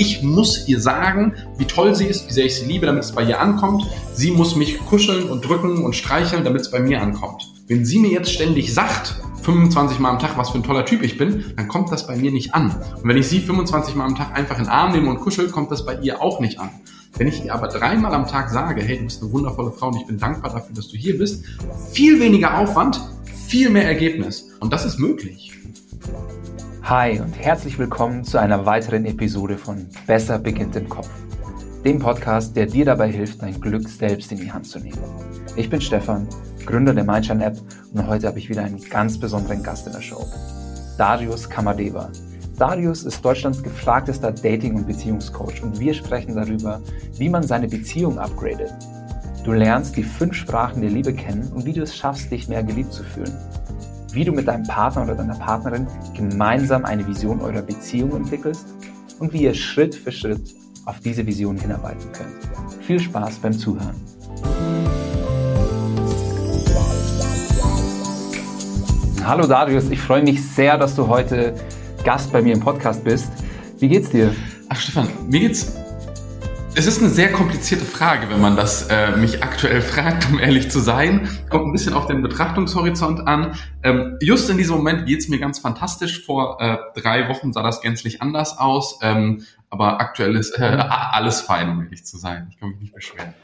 ich muss ihr sagen, wie toll sie ist, wie sehr ich sie liebe, damit es bei ihr ankommt. Sie muss mich kuscheln und drücken und streicheln, damit es bei mir ankommt. Wenn sie mir jetzt ständig sagt, 25 Mal am Tag, was für ein toller Typ ich bin, dann kommt das bei mir nicht an. Und wenn ich sie 25 Mal am Tag einfach in den Arm nehme und kuschel, kommt das bei ihr auch nicht an. Wenn ich ihr aber dreimal am Tag sage, hey, du bist eine wundervolle Frau und ich bin dankbar dafür, dass du hier bist, viel weniger Aufwand, viel mehr Ergebnis. Und das ist möglich. Hi und herzlich willkommen zu einer weiteren Episode von Besser beginnt im Kopf. Dem Podcast, der dir dabei hilft, dein Glück selbst in die Hand zu nehmen. Ich bin Stefan, Gründer der Mindshine App und heute habe ich wieder einen ganz besonderen Gast in der Show. Darius Kamadeva. Darius ist Deutschlands gefragtester Dating- und Beziehungscoach und wir sprechen darüber, wie man seine Beziehung upgradet. Du lernst die fünf Sprachen der Liebe kennen und wie du es schaffst, dich mehr geliebt zu fühlen wie du mit deinem Partner oder deiner Partnerin gemeinsam eine Vision eurer Beziehung entwickelst und wie ihr Schritt für Schritt auf diese Vision hinarbeiten könnt. Viel Spaß beim Zuhören. Hallo Darius, ich freue mich sehr, dass du heute Gast bei mir im Podcast bist. Wie geht's dir? Ach Stefan, mir geht's es ist eine sehr komplizierte Frage, wenn man das äh, mich aktuell fragt, um ehrlich zu sein. Kommt ein bisschen auf den Betrachtungshorizont an. Ähm, just in diesem Moment geht's mir ganz fantastisch. Vor äh, drei Wochen sah das gänzlich anders aus. Ähm, aber aktuell ist äh, alles fein, um ehrlich zu sein. Ich kann mich nicht beschweren.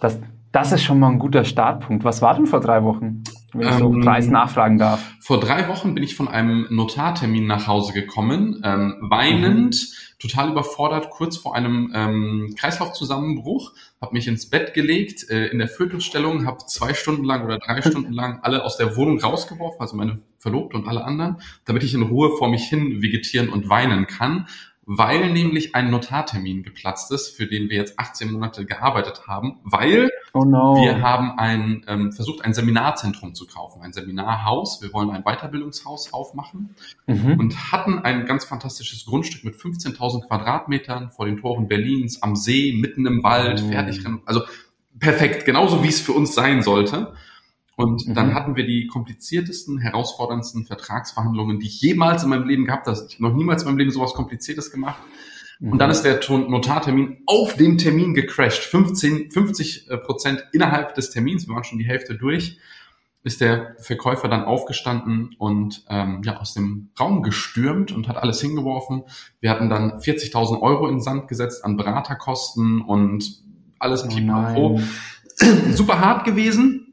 Das, das ist schon mal ein guter Startpunkt. Was war denn vor drei Wochen, wenn ich so ähm, Preis nachfragen darf? Vor drei Wochen bin ich von einem Notartermin nach Hause gekommen, ähm, weinend. Mhm total überfordert, kurz vor einem ähm, Kreislaufzusammenbruch, habe mich ins Bett gelegt, äh, in der Fötusstellung, habe zwei Stunden lang oder drei Stunden lang alle aus der Wohnung rausgeworfen, also meine Verlobte und alle anderen, damit ich in Ruhe vor mich hin vegetieren und weinen kann weil nämlich ein Notartermin geplatzt ist, für den wir jetzt 18 Monate gearbeitet haben, weil oh no. wir haben ein, ähm, versucht, ein Seminarzentrum zu kaufen, ein Seminarhaus. Wir wollen ein Weiterbildungshaus aufmachen mhm. und hatten ein ganz fantastisches Grundstück mit 15.000 Quadratmetern vor den Toren Berlins, am See, mitten im Wald, mhm. fertig. Also perfekt, genauso wie es für uns sein sollte. Und mhm. dann hatten wir die kompliziertesten, herausforderndsten Vertragsverhandlungen, die ich jemals in meinem Leben gehabt habe. Ich habe noch niemals in meinem Leben sowas Kompliziertes gemacht. Mhm. Und dann ist der Notartermin auf dem Termin gecrashed. 15, 50 äh, Prozent innerhalb des Termins, wir waren schon die Hälfte durch, ist der Verkäufer dann aufgestanden und ähm, ja, aus dem Raum gestürmt und hat alles hingeworfen. Wir hatten dann 40.000 Euro in Sand gesetzt an Beraterkosten und alles pipapo. Oh Super hart gewesen.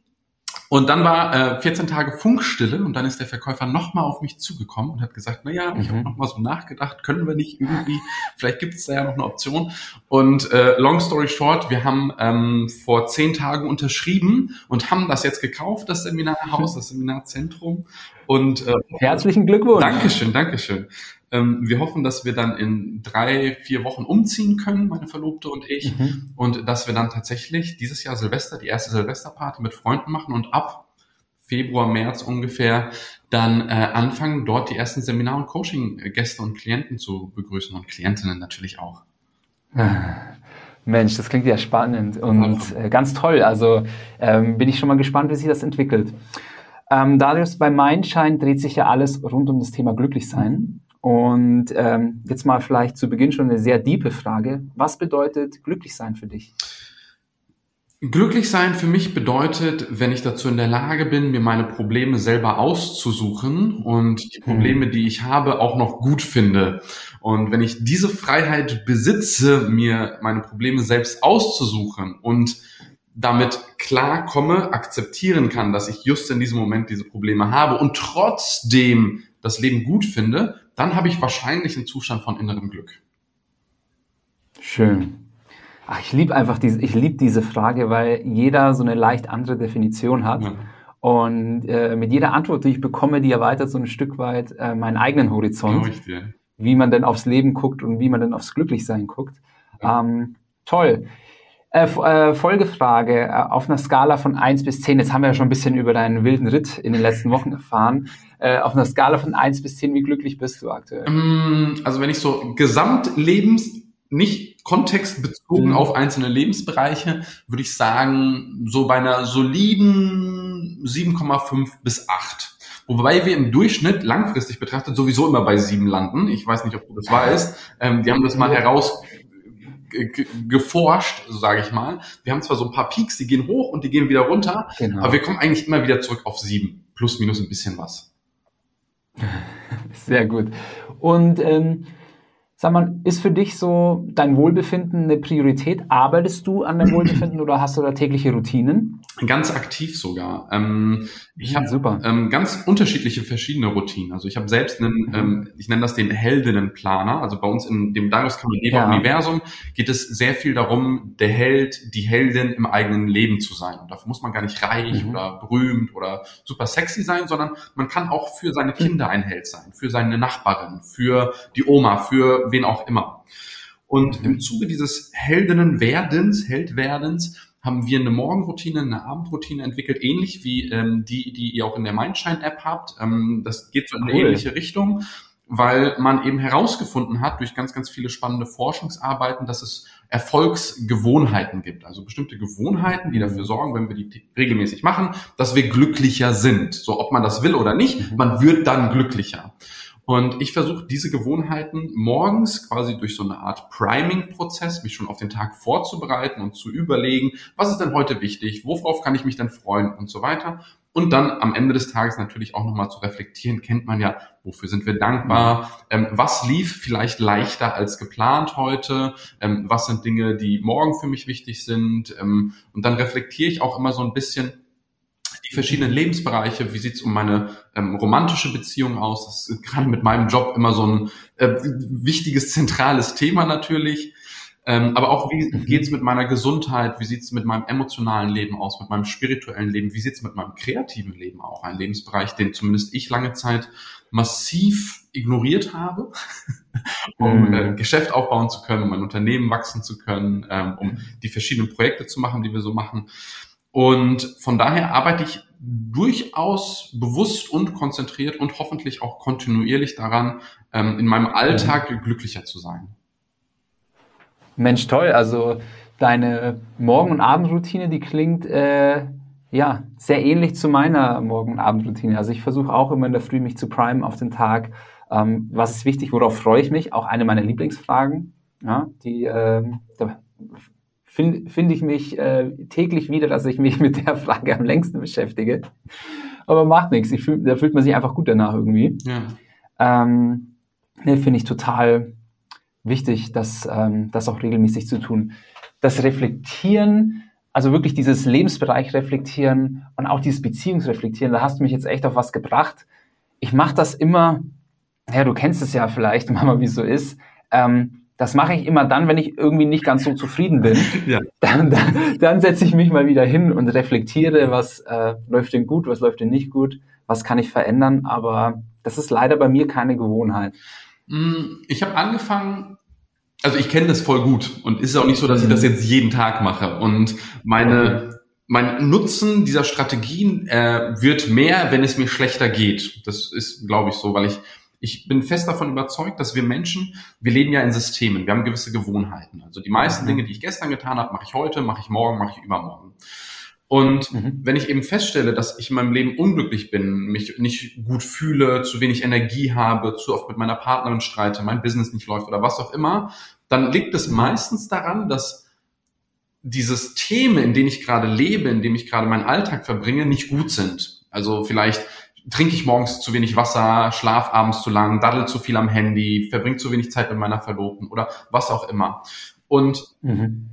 Und dann war äh, 14 Tage Funkstille und dann ist der Verkäufer nochmal auf mich zugekommen und hat gesagt, na ja, ich mhm. habe nochmal so nachgedacht, können wir nicht irgendwie, vielleicht gibt es da ja noch eine Option. Und äh, long story short, wir haben ähm, vor zehn Tagen unterschrieben und haben das jetzt gekauft, das Seminarhaus, das Seminarzentrum. Und äh, herzlichen Glückwunsch. Dankeschön, Dankeschön. Ähm, wir hoffen, dass wir dann in drei, vier Wochen umziehen können, meine Verlobte und ich. Mhm. Und dass wir dann tatsächlich dieses Jahr Silvester, die erste Silvesterparty mit Freunden machen und ab Februar, März ungefähr dann äh, anfangen, dort die ersten Seminar- und Coaching-Gäste und Klienten zu begrüßen und Klientinnen natürlich auch. Mensch, das klingt ja spannend und äh, ganz toll. Also ähm, bin ich schon mal gespannt, wie sich das entwickelt. Ähm, Darius, bei Mindshine dreht sich ja alles rund um das Thema Glücklichsein. Und ähm, jetzt mal vielleicht zu Beginn schon eine sehr diepe Frage. Was bedeutet glücklich sein für dich? Glücklich sein für mich bedeutet, wenn ich dazu in der Lage bin, mir meine Probleme selber auszusuchen und die Probleme, hm. die ich habe, auch noch gut finde. Und wenn ich diese Freiheit besitze, mir meine Probleme selbst auszusuchen und damit klarkomme, akzeptieren kann, dass ich just in diesem Moment diese Probleme habe und trotzdem das Leben gut finde, dann habe ich wahrscheinlich einen Zustand von innerem Glück. Schön. Ach, ich liebe einfach diese, ich liebe diese Frage, weil jeder so eine leicht andere Definition hat. Ja. Und äh, mit jeder Antwort, die ich bekomme, die erweitert so ein Stück weit äh, meinen eigenen Horizont, wie man denn aufs Leben guckt und wie man denn aufs Glücklichsein guckt. Ja. Ähm, toll. Äh, äh, Folgefrage, äh, auf einer Skala von eins bis zehn. jetzt haben wir ja schon ein bisschen über deinen wilden Ritt in den letzten Wochen erfahren. Äh, auf einer Skala von eins bis zehn, wie glücklich bist du aktuell? Mm, also wenn ich so Gesamtlebens, nicht kontextbezogen mhm. auf einzelne Lebensbereiche, würde ich sagen, so bei einer soliden 7,5 bis 8. Wobei wir im Durchschnitt langfristig betrachtet sowieso immer bei sieben landen. Ich weiß nicht, ob du das weißt. Ähm, die haben das mal heraus geforscht, so sage ich mal. Wir haben zwar so ein paar Peaks, die gehen hoch und die gehen wieder runter, genau. aber wir kommen eigentlich immer wieder zurück auf sieben, plus minus ein bisschen was. Sehr gut. Und ähm, Sag mal, ist für dich so dein Wohlbefinden eine Priorität? Arbeitest du an deinem Wohlbefinden oder hast du da tägliche Routinen? Ganz aktiv sogar. Ähm, ich ja, habe ähm, ganz unterschiedliche verschiedene Routinen. Also ich habe selbst einen, mhm. ähm, ich nenne das den Heldinnenplaner. Also bei uns in dem Darius ja. Universum geht es sehr viel darum, der Held, die Heldin im eigenen Leben zu sein. Und dafür muss man gar nicht reich mhm. oder berühmt oder super sexy sein, sondern man kann auch für seine Kinder ein Held sein, für seine Nachbarin, für die Oma, für wen auch immer. Und im Zuge dieses Heldinnenwerdens, Heldwerdens, haben wir eine Morgenroutine, eine Abendroutine entwickelt, ähnlich wie ähm, die, die ihr auch in der Mindshine-App habt. Ähm, das geht so in eine cool. ähnliche Richtung, weil man eben herausgefunden hat durch ganz, ganz viele spannende Forschungsarbeiten, dass es Erfolgsgewohnheiten gibt. Also bestimmte Gewohnheiten, die dafür sorgen, wenn wir die regelmäßig machen, dass wir glücklicher sind. So, ob man das will oder nicht, mhm. man wird dann glücklicher. Und ich versuche diese Gewohnheiten morgens quasi durch so eine Art Priming-Prozess, mich schon auf den Tag vorzubereiten und zu überlegen, was ist denn heute wichtig, worauf kann ich mich denn freuen und so weiter. Und dann am Ende des Tages natürlich auch nochmal zu reflektieren, kennt man ja, wofür sind wir dankbar, ähm, was lief vielleicht leichter als geplant heute, ähm, was sind Dinge, die morgen für mich wichtig sind. Ähm, und dann reflektiere ich auch immer so ein bisschen, die verschiedenen Lebensbereiche, wie sieht's um meine ähm, romantische Beziehung aus? Das ist gerade mit meinem Job immer so ein äh, wichtiges, zentrales Thema natürlich. Ähm, aber auch, wie mhm. geht's mit meiner Gesundheit? Wie sieht's mit meinem emotionalen Leben aus, mit meinem spirituellen Leben? Wie sieht's mit meinem kreativen Leben auch? Ein Lebensbereich, den zumindest ich lange Zeit massiv ignoriert habe, um mhm. äh, Geschäft aufbauen zu können, um mein Unternehmen wachsen zu können, ähm, um die verschiedenen Projekte zu machen, die wir so machen. Und von daher arbeite ich durchaus bewusst und konzentriert und hoffentlich auch kontinuierlich daran, ähm, in meinem Alltag mhm. glücklicher zu sein. Mensch, toll. Also deine Morgen- und Abendroutine, die klingt äh, ja sehr ähnlich zu meiner Morgen- und Abendroutine. Also ich versuche auch immer in der Früh mich zu primen auf den Tag. Ähm, was ist wichtig? Worauf freue ich mich? Auch eine meiner Lieblingsfragen. Ja, die äh, da finde find ich mich äh, täglich wieder, dass ich mich mit der Frage am längsten beschäftige. Aber macht nichts. Ich fühl, da fühlt man sich einfach gut danach irgendwie. Ja. Ähm, ne, finde ich total wichtig, das, ähm, das auch regelmäßig zu tun. Das Reflektieren, also wirklich dieses Lebensbereich reflektieren und auch dieses Beziehungsreflektieren, da hast du mich jetzt echt auf was gebracht. Ich mache das immer, ja, du kennst es ja vielleicht, Mama, wie es so ist. Ähm, das mache ich immer dann, wenn ich irgendwie nicht ganz so zufrieden bin. Ja. Dann, dann, dann setze ich mich mal wieder hin und reflektiere, was äh, läuft denn gut, was läuft denn nicht gut, was kann ich verändern. Aber das ist leider bei mir keine Gewohnheit. Mm, ich habe angefangen, also ich kenne das voll gut und ist auch nicht so, dass ich das mhm. jetzt jeden Tag mache. Und meine mein Nutzen dieser Strategien äh, wird mehr, wenn es mir schlechter geht. Das ist, glaube ich, so, weil ich ich bin fest davon überzeugt, dass wir Menschen, wir leben ja in Systemen, wir haben gewisse Gewohnheiten. Also die meisten mhm. Dinge, die ich gestern getan habe, mache ich heute, mache ich morgen, mache ich übermorgen. Und mhm. wenn ich eben feststelle, dass ich in meinem Leben unglücklich bin, mich nicht gut fühle, zu wenig Energie habe, zu oft mit meiner Partnerin streite, mein Business nicht läuft oder was auch immer, dann liegt es meistens daran, dass die Systeme, in denen ich gerade lebe, in denen ich gerade meinen Alltag verbringe, nicht gut sind. Also vielleicht trinke ich morgens zu wenig Wasser, schlaf abends zu lang, daddel zu viel am Handy, verbringe zu wenig Zeit mit meiner Verlobten oder was auch immer. Und mhm.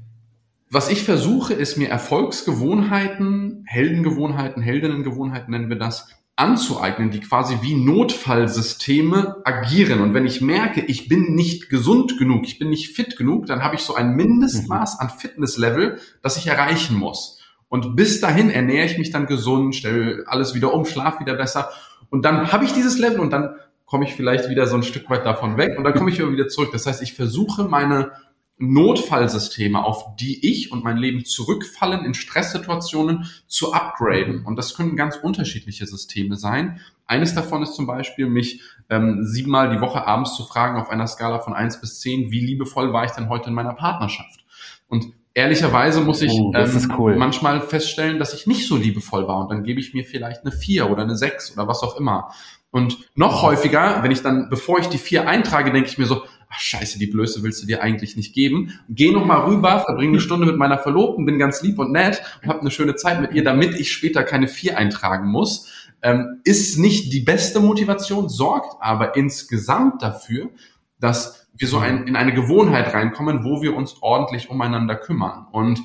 was ich versuche, ist mir Erfolgsgewohnheiten, Heldengewohnheiten, Heldinnengewohnheiten nennen wir das, anzueignen, die quasi wie Notfallsysteme agieren. Und wenn ich merke, ich bin nicht gesund genug, ich bin nicht fit genug, dann habe ich so ein Mindestmaß an Fitnesslevel, das ich erreichen muss. Und bis dahin ernähre ich mich dann gesund, stelle alles wieder um, schlaf wieder besser. Und dann habe ich dieses Level und dann komme ich vielleicht wieder so ein Stück weit davon weg und dann komme ich wieder zurück. Das heißt, ich versuche meine Notfallsysteme, auf die ich und mein Leben zurückfallen in Stresssituationen, zu upgraden. Und das können ganz unterschiedliche Systeme sein. Eines davon ist zum Beispiel, mich ähm, siebenmal die Woche abends zu fragen auf einer Skala von eins bis zehn, wie liebevoll war ich denn heute in meiner Partnerschaft? Und ehrlicherweise muss ich Oh, ähm, cool. manchmal feststellen, dass ich nicht so liebevoll war und dann gebe ich mir vielleicht eine vier oder eine sechs oder was auch immer. Und noch häufiger, wenn ich dann, bevor ich die vier eintrage, denke ich mir so, ach scheiße, die Blöße willst du dir eigentlich nicht geben. Geh noch mal rüber, verbringe eine Stunde mit meiner Verlobten, bin ganz lieb und nett und habe eine schöne Zeit mit ihr, damit ich später keine vier eintragen muss. Ähm, ist nicht die beste Motivation, sorgt aber insgesamt dafür, dass wir so ein, in eine Gewohnheit reinkommen, wo wir uns ordentlich umeinander kümmern. Und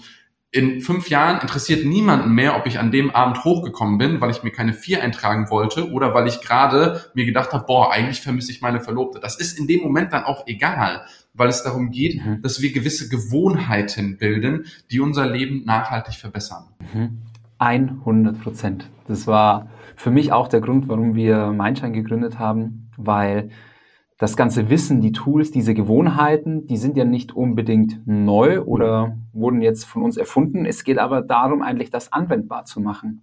in fünf Jahren interessiert niemanden mehr, ob ich an dem Abend hochgekommen bin, weil ich mir keine vier eintragen wollte oder weil ich gerade mir gedacht habe, boah, eigentlich vermisse ich meine Verlobte. Das ist in dem Moment dann auch egal, weil es darum geht, Mhm. dass wir gewisse Gewohnheiten bilden, die unser Leben nachhaltig verbessern. Mhm. 100 Prozent. Das war für mich auch der Grund, warum wir Mindshine gegründet haben, weil das ganze Wissen, die Tools, diese Gewohnheiten, die sind ja nicht unbedingt neu oder wurden jetzt von uns erfunden. Es geht aber darum, eigentlich das anwendbar zu machen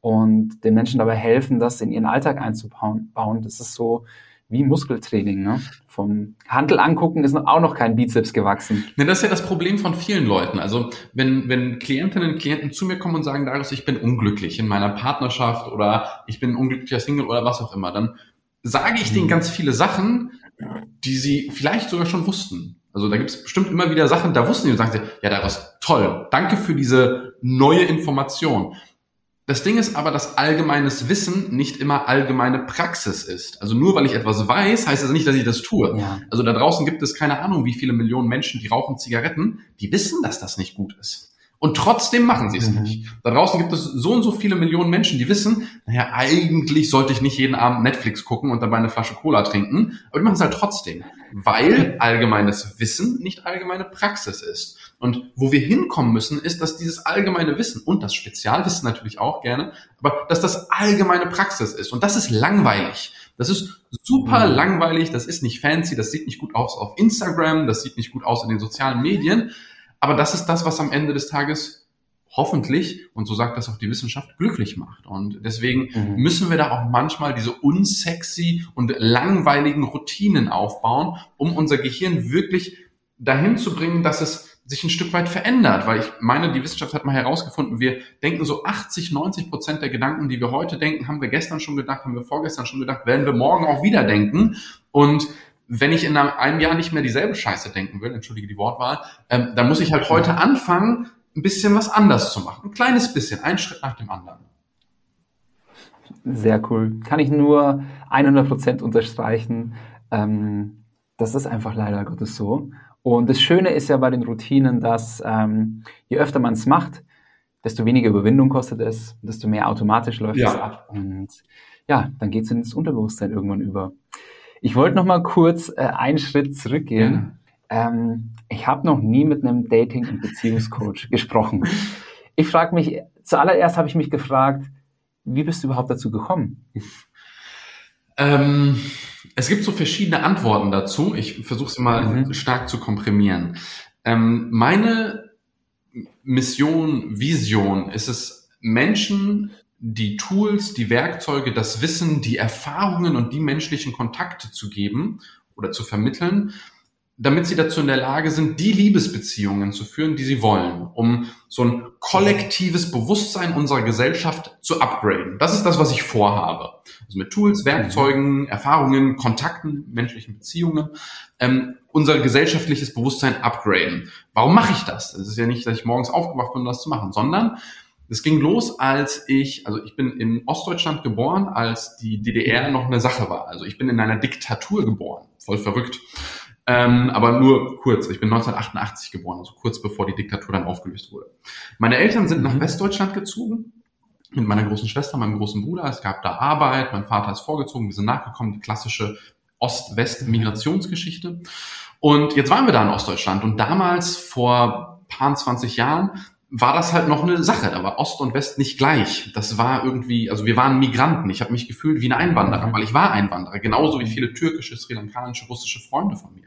und den Menschen dabei helfen, das in ihren Alltag einzubauen. bauen. Das ist so wie Muskeltraining. Ne? Vom Handel angucken ist auch noch kein Bizeps gewachsen. Ne, das ist ja das Problem von vielen Leuten. Also wenn, wenn Klientinnen und Klienten zu mir kommen und sagen, Darius, ich bin unglücklich in meiner Partnerschaft oder ich bin unglücklicher Single oder was auch immer, dann sage ich denen Mhm. ganz viele Sachen, die sie vielleicht sogar schon wussten. Also da gibt es bestimmt immer wieder Sachen, da wussten die und sagen sie, ja, Darius, toll, danke für diese neue Information. Das Ding ist aber, dass allgemeines Wissen nicht immer allgemeine Praxis ist. Also nur weil ich etwas weiß, heißt das nicht, dass ich das tue. Ja. Also da draußen gibt es keine Ahnung, wie viele Millionen Menschen, die rauchen Zigaretten, die wissen, dass das nicht gut ist. Und trotzdem machen sie es Mhm. nicht. Da draußen gibt es so und so viele Millionen Menschen, die wissen, naja, eigentlich sollte ich nicht jeden Abend Netflix gucken und dabei eine Flasche Cola trinken, aber die machen es halt trotzdem, weil allgemeines Wissen nicht allgemeine Praxis ist. Und wo wir hinkommen müssen, ist, dass dieses allgemeine Wissen und das Spezialwissen natürlich auch gerne, aber dass das allgemeine Praxis ist. Und das ist langweilig. Das ist super Mhm. langweilig, das ist nicht fancy, das sieht nicht gut aus auf Instagram, das sieht nicht gut aus in den sozialen Medien. Aber das ist das, was am Ende des Tages hoffentlich, und so sagt das auch die Wissenschaft, glücklich macht. Und deswegen Mhm. müssen wir da auch manchmal diese unsexy und langweiligen Routinen aufbauen, um unser Gehirn wirklich dahin zu bringen, dass es sich ein Stück weit verändert, weil ich meine, die Wissenschaft hat mal herausgefunden, wir denken so 80, 90 Prozent der Gedanken, die wir heute denken, haben wir gestern schon gedacht, haben wir vorgestern schon gedacht, werden wir morgen auch wieder denken. Und wenn ich in einem- Jahr nicht mehr dieselbe Scheiße denken will, entschuldige die Wortwahl, ähm, dann muss ich halt heute anfangen, ein bisschen was anders zu machen. Ein kleines bisschen, ein Schritt nach dem anderen. Sehr cool. Kann ich nur 100% unterstreichen. Ähm, das ist einfach leider Gottes so. Und das Schöne ist ja bei den Routinen, dass ähm, je öfter man es macht, desto weniger Überwindung kostet es, desto mehr automatisch läuft Ja. es ab. Und ja, dann geht es ins Unterbewusstsein irgendwann über. Ich wollte noch mal kurz äh, einen Schritt zurückgehen. Ähm, ich habe noch nie mit einem Dating- und Beziehungscoach gesprochen. Ich frage mich, zuallererst habe ich mich gefragt, wie bist du überhaupt dazu gekommen? Ähm, es gibt so verschiedene Antworten dazu. Ich versuche sie mal Mhm. stark zu komprimieren. Ähm, meine Mission, Vision ist es, Menschen die Tools, die Werkzeuge, das Wissen, die Erfahrungen und die menschlichen Kontakte zu geben oder zu vermitteln, damit sie dazu in der Lage sind, die Liebesbeziehungen zu führen, die sie wollen, um so ein kollektives Bewusstsein unserer Gesellschaft zu upgraden. Das ist das, was ich vorhabe. Also mit Tools, Werkzeugen, Erfahrungen, Kontakten, menschlichen Beziehungen, ähm, unser gesellschaftliches Bewusstsein upgraden. Warum mache ich das? Es ist ja nicht, dass ich morgens aufgewacht bin, um das zu machen, sondern es ging los, als ich, also ich bin in Ostdeutschland geboren, als die DDR noch eine Sache war. Also ich bin in einer Diktatur geboren. Voll verrückt. Ähm, aber nur kurz. Ich bin 1988 geboren, also kurz bevor die Diktatur dann aufgelöst wurde. Meine Eltern sind nach Mhm. Westdeutschland gezogen mit meiner großen Schwester, meinem großen Bruder. Es gab da Arbeit, mein Vater ist vorgezogen, wir sind nachgekommen, die klassische Ost-West-Migrationsgeschichte. Und jetzt waren wir da in Ostdeutschland und damals vor paar 20 Jahren war das halt noch eine Sache. Da war Ost und West nicht gleich. Das war irgendwie, also wir waren Migranten. Ich habe mich gefühlt wie ein Einwanderer, Mhm. weil ich war Einwanderer, genauso wie viele türkische, sri lankanische, russische Freunde von mir.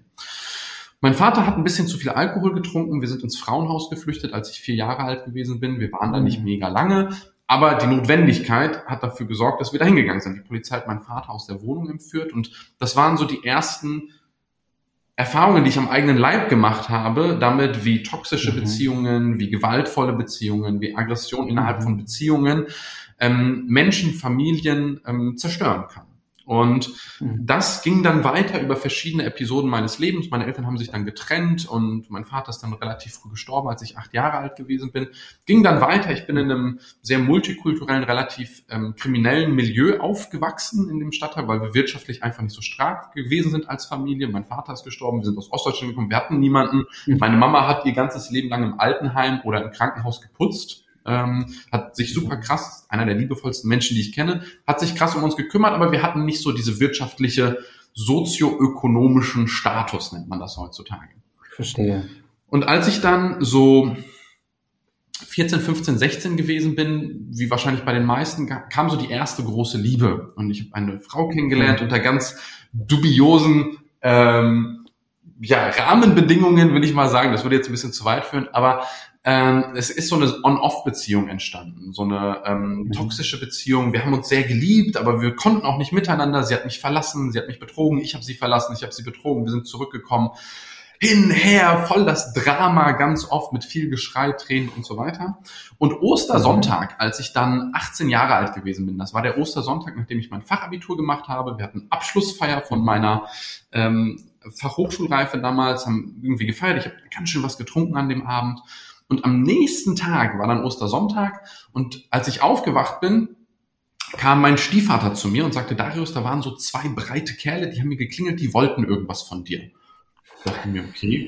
Mein Vater hat ein bisschen zu viel Alkohol getrunken. Wir sind ins Frauenhaus geflüchtet, als ich vier Jahre alt gewesen bin. Wir waren da nicht Mhm. mega lange. Aber die Notwendigkeit hat dafür gesorgt, dass wir da hingegangen sind. Die Polizei hat meinen Vater aus der Wohnung entführt und das waren so die ersten Erfahrungen, die ich am eigenen Leib gemacht habe, damit wie toxische mhm. Beziehungen, wie gewaltvolle Beziehungen, wie Aggression innerhalb mhm. von Beziehungen ähm, Menschen, Familien ähm, zerstören kann. Und mhm. das ging dann weiter über verschiedene Episoden meines Lebens. Meine Eltern haben sich dann getrennt und mein Vater ist dann relativ früh gestorben, als ich acht Jahre alt gewesen bin. Ging dann weiter. Ich bin in einem sehr multikulturellen, relativ ähm, kriminellen Milieu aufgewachsen in dem Stadtteil, weil wir wirtschaftlich einfach nicht so stark gewesen sind als Familie. Mein Vater ist gestorben, wir sind aus Ostdeutschland gekommen, wir hatten niemanden. Mhm. Meine Mama hat ihr ganzes Leben lang im Altenheim oder im Krankenhaus geputzt ähm, hat sich super krass, einer der liebevollsten Menschen, die ich kenne, hat sich krass um uns gekümmert, aber wir hatten nicht so diese wirtschaftliche, sozioökonomischen Status, nennt man das heutzutage. Verstehe. Und als ich dann so 14, 15, 16 gewesen bin, wie wahrscheinlich bei den meisten, kam so die erste große Liebe. Und ich habe eine Frau kennengelernt mhm. unter ganz dubiosen ähm, ja, Rahmenbedingungen, will ich mal sagen. Das würde jetzt ein bisschen zu weit führen, aber ähm, es ist so eine On-Off-Beziehung entstanden, so eine ähm, mhm. toxische Beziehung. Wir haben uns sehr geliebt, aber wir konnten auch nicht miteinander. Sie hat mich verlassen, sie hat mich betrogen, ich habe sie verlassen, ich habe sie betrogen, wir sind zurückgekommen. Hin, her, voll das Drama, ganz oft mit viel Geschrei, Tränen und so weiter. Und Ostersonntag, als ich dann 18 Jahre alt gewesen bin, das war der Ostersonntag, nachdem ich mein Fachabitur gemacht habe. Wir hatten Abschlussfeier von meiner ähm, Fachhochschulreife damals, haben irgendwie gefeiert. Ich habe ganz schön was getrunken an dem Abend. Und am nächsten Tag war dann Ostersonntag und als ich aufgewacht bin, kam mein Stiefvater zu mir und sagte, Darius, da waren so zwei breite Kerle, die haben mir geklingelt, die wollten irgendwas von dir. Ich dachte mir, okay,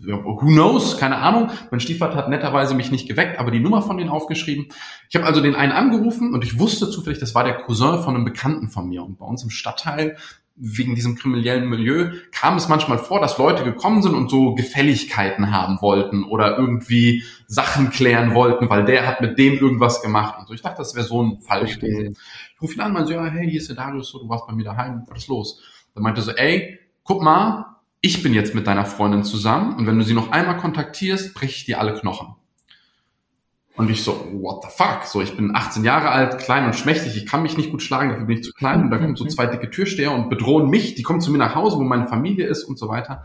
who knows, keine Ahnung. Mein Stiefvater hat netterweise mich nicht geweckt, aber die Nummer von denen aufgeschrieben. Ich habe also den einen angerufen und ich wusste zufällig, das war der Cousin von einem Bekannten von mir. Und bei uns im Stadtteil wegen diesem kriminellen Milieu kam es manchmal vor, dass Leute gekommen sind und so Gefälligkeiten haben wollten oder irgendwie Sachen klären wollten, weil der hat mit dem irgendwas gemacht und so. Ich dachte, das wäre so ein Fall gewesen. Ich rufe ihn an, meinte so, ja, hey, hier ist der Darius, so, du warst bei mir daheim, was ist los? Dann meinte so, ey, guck mal, ich bin jetzt mit deiner Freundin zusammen und wenn du sie noch einmal kontaktierst, breche ich dir alle Knochen. Und ich so, what the fuck? So, ich bin 18 Jahre alt, klein und schmächtig, ich kann mich nicht gut schlagen, dafür bin ich zu klein. Und da kommen so zwei dicke Türsteher und bedrohen mich, die kommen zu mir nach Hause, wo meine Familie ist und so weiter.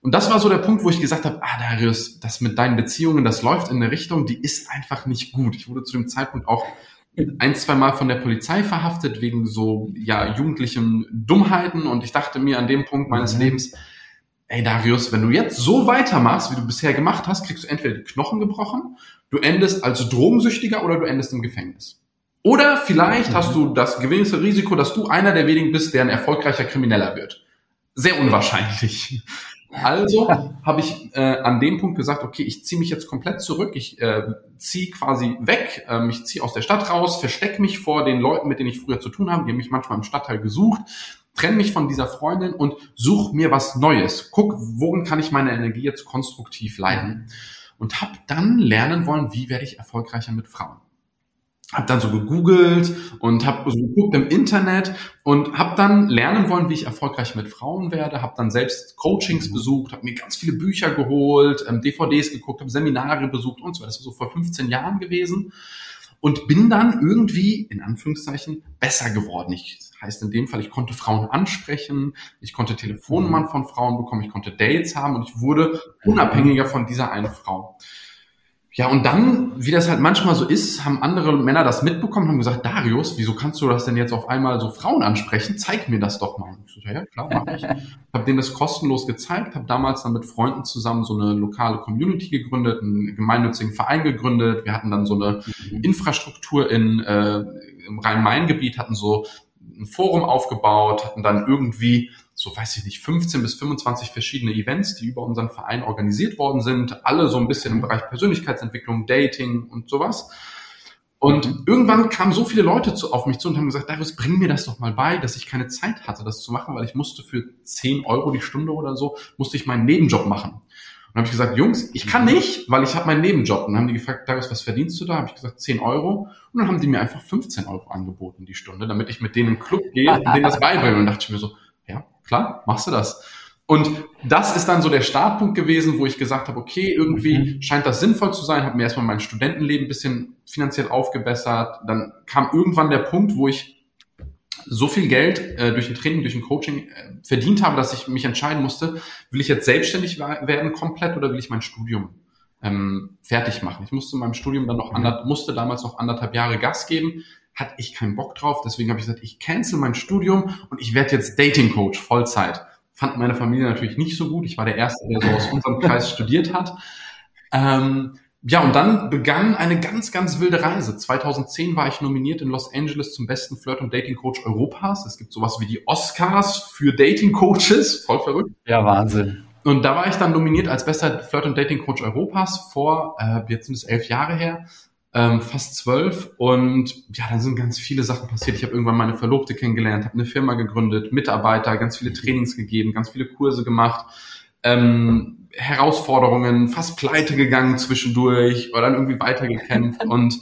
Und das war so der Punkt, wo ich gesagt habe, ah, Darius, das mit deinen Beziehungen, das läuft in eine Richtung, die ist einfach nicht gut. Ich wurde zu dem Zeitpunkt auch ein, zwei Mal von der Polizei verhaftet wegen so, ja, jugendlichen Dummheiten. Und ich dachte mir an dem Punkt meines mhm. Lebens, ey Darius, wenn du jetzt so weitermachst, wie du bisher gemacht hast, kriegst du entweder die Knochen gebrochen du endest als Drogensüchtiger oder du endest im Gefängnis. Oder vielleicht mhm. hast du das gewisse Risiko, dass du einer der wenigen bist, der ein erfolgreicher Krimineller wird. Sehr unwahrscheinlich. Also habe ich äh, an dem Punkt gesagt, okay, ich ziehe mich jetzt komplett zurück, ich äh, ziehe quasi weg, ähm, ich ziehe aus der Stadt raus, verstecke mich vor den Leuten, mit denen ich früher zu tun habe, die haben mich manchmal im Stadtteil gesucht, trenne mich von dieser Freundin und suche mir was Neues. Guck, worin kann ich meine Energie jetzt konstruktiv leiten und habe dann lernen wollen, wie werde ich erfolgreicher mit Frauen. Hab dann so gegoogelt und habe so geguckt im Internet und habe dann lernen wollen, wie ich erfolgreich mit Frauen werde. Habe dann selbst Coachings mhm. besucht, habe mir ganz viele Bücher geholt, ähm, DVDs geguckt, habe Seminare besucht und so weiter. Das war so vor 15 Jahren gewesen und bin dann irgendwie in Anführungszeichen besser geworden. Ich Heißt in dem Fall, ich konnte Frauen ansprechen, ich konnte Telefonnummern mhm. von Frauen bekommen, ich konnte Dates haben und ich wurde unabhängiger von dieser einen Frau. Ja, und dann, wie das halt manchmal so ist, haben andere Männer das mitbekommen, haben gesagt, Darius, wieso kannst du das denn jetzt auf einmal so Frauen ansprechen? Zeig mir das doch mal. Ich so, ja, klar, mach ich. habe denen das kostenlos gezeigt, habe damals dann mit Freunden zusammen so eine lokale Community gegründet, einen gemeinnützigen Verein gegründet. Wir hatten dann so eine mhm. Infrastruktur in, äh, im Rhein-Main-Gebiet, hatten so ein Forum aufgebaut, hatten dann irgendwie, so weiß ich nicht, 15 bis 25 verschiedene Events, die über unseren Verein organisiert worden sind, alle so ein bisschen im Bereich Persönlichkeitsentwicklung, Dating und sowas. Und irgendwann kamen so viele Leute zu, auf mich zu und haben gesagt, Darius, bring mir das doch mal bei, dass ich keine Zeit hatte, das zu machen, weil ich musste für 10 Euro die Stunde oder so, musste ich meinen Nebenjob machen. Und habe ich gesagt, Jungs, ich kann nicht, weil ich habe meinen Nebenjob. Und dann haben die gefragt, Darius, was verdienst du da? Habe ich gesagt, 10 Euro. Und dann haben die mir einfach 15 Euro angeboten die Stunde, damit ich mit denen im Club gehe und denen das beibringe. Und dachte ich mir so, ja, klar, machst du das. Und das ist dann so der Startpunkt gewesen, wo ich gesagt habe, okay, irgendwie mhm. scheint das sinnvoll zu sein, habe mir erstmal mein Studentenleben ein bisschen finanziell aufgebessert. Dann kam irgendwann der Punkt, wo ich so viel Geld äh, durch ein Training, durch ein Coaching äh, verdient habe, dass ich mich entscheiden musste, will ich jetzt selbstständig werden komplett oder will ich mein Studium ähm, fertig machen. Ich musste in meinem Studium dann noch mhm. ander, musste damals noch anderthalb Jahre Gas geben, hatte ich keinen Bock drauf, deswegen habe ich gesagt, ich cancel mein Studium und ich werde jetzt Dating Coach Vollzeit. Fand meine Familie natürlich nicht so gut. Ich war der Erste, der so aus unserem Kreis studiert hat. Ähm, ja, und dann begann eine ganz, ganz wilde Reise. 2010 war ich nominiert in Los Angeles zum besten Flirt- und Dating-Coach Europas. Es gibt sowas wie die Oscars für Dating-Coaches. Voll verrückt. Ja, Wahnsinn. Und da war ich dann nominiert als bester Flirt- und Dating-Coach Europas vor, äh, jetzt sind es elf Jahre her, ähm, fast zwölf. Und ja, dann sind ganz viele Sachen passiert. Ich habe irgendwann meine Verlobte kennengelernt, habe eine Firma gegründet, Mitarbeiter, ganz viele Trainings gegeben, ganz viele Kurse gemacht. Ähm, Herausforderungen, fast pleite gegangen zwischendurch oder dann irgendwie weitergekämpft. und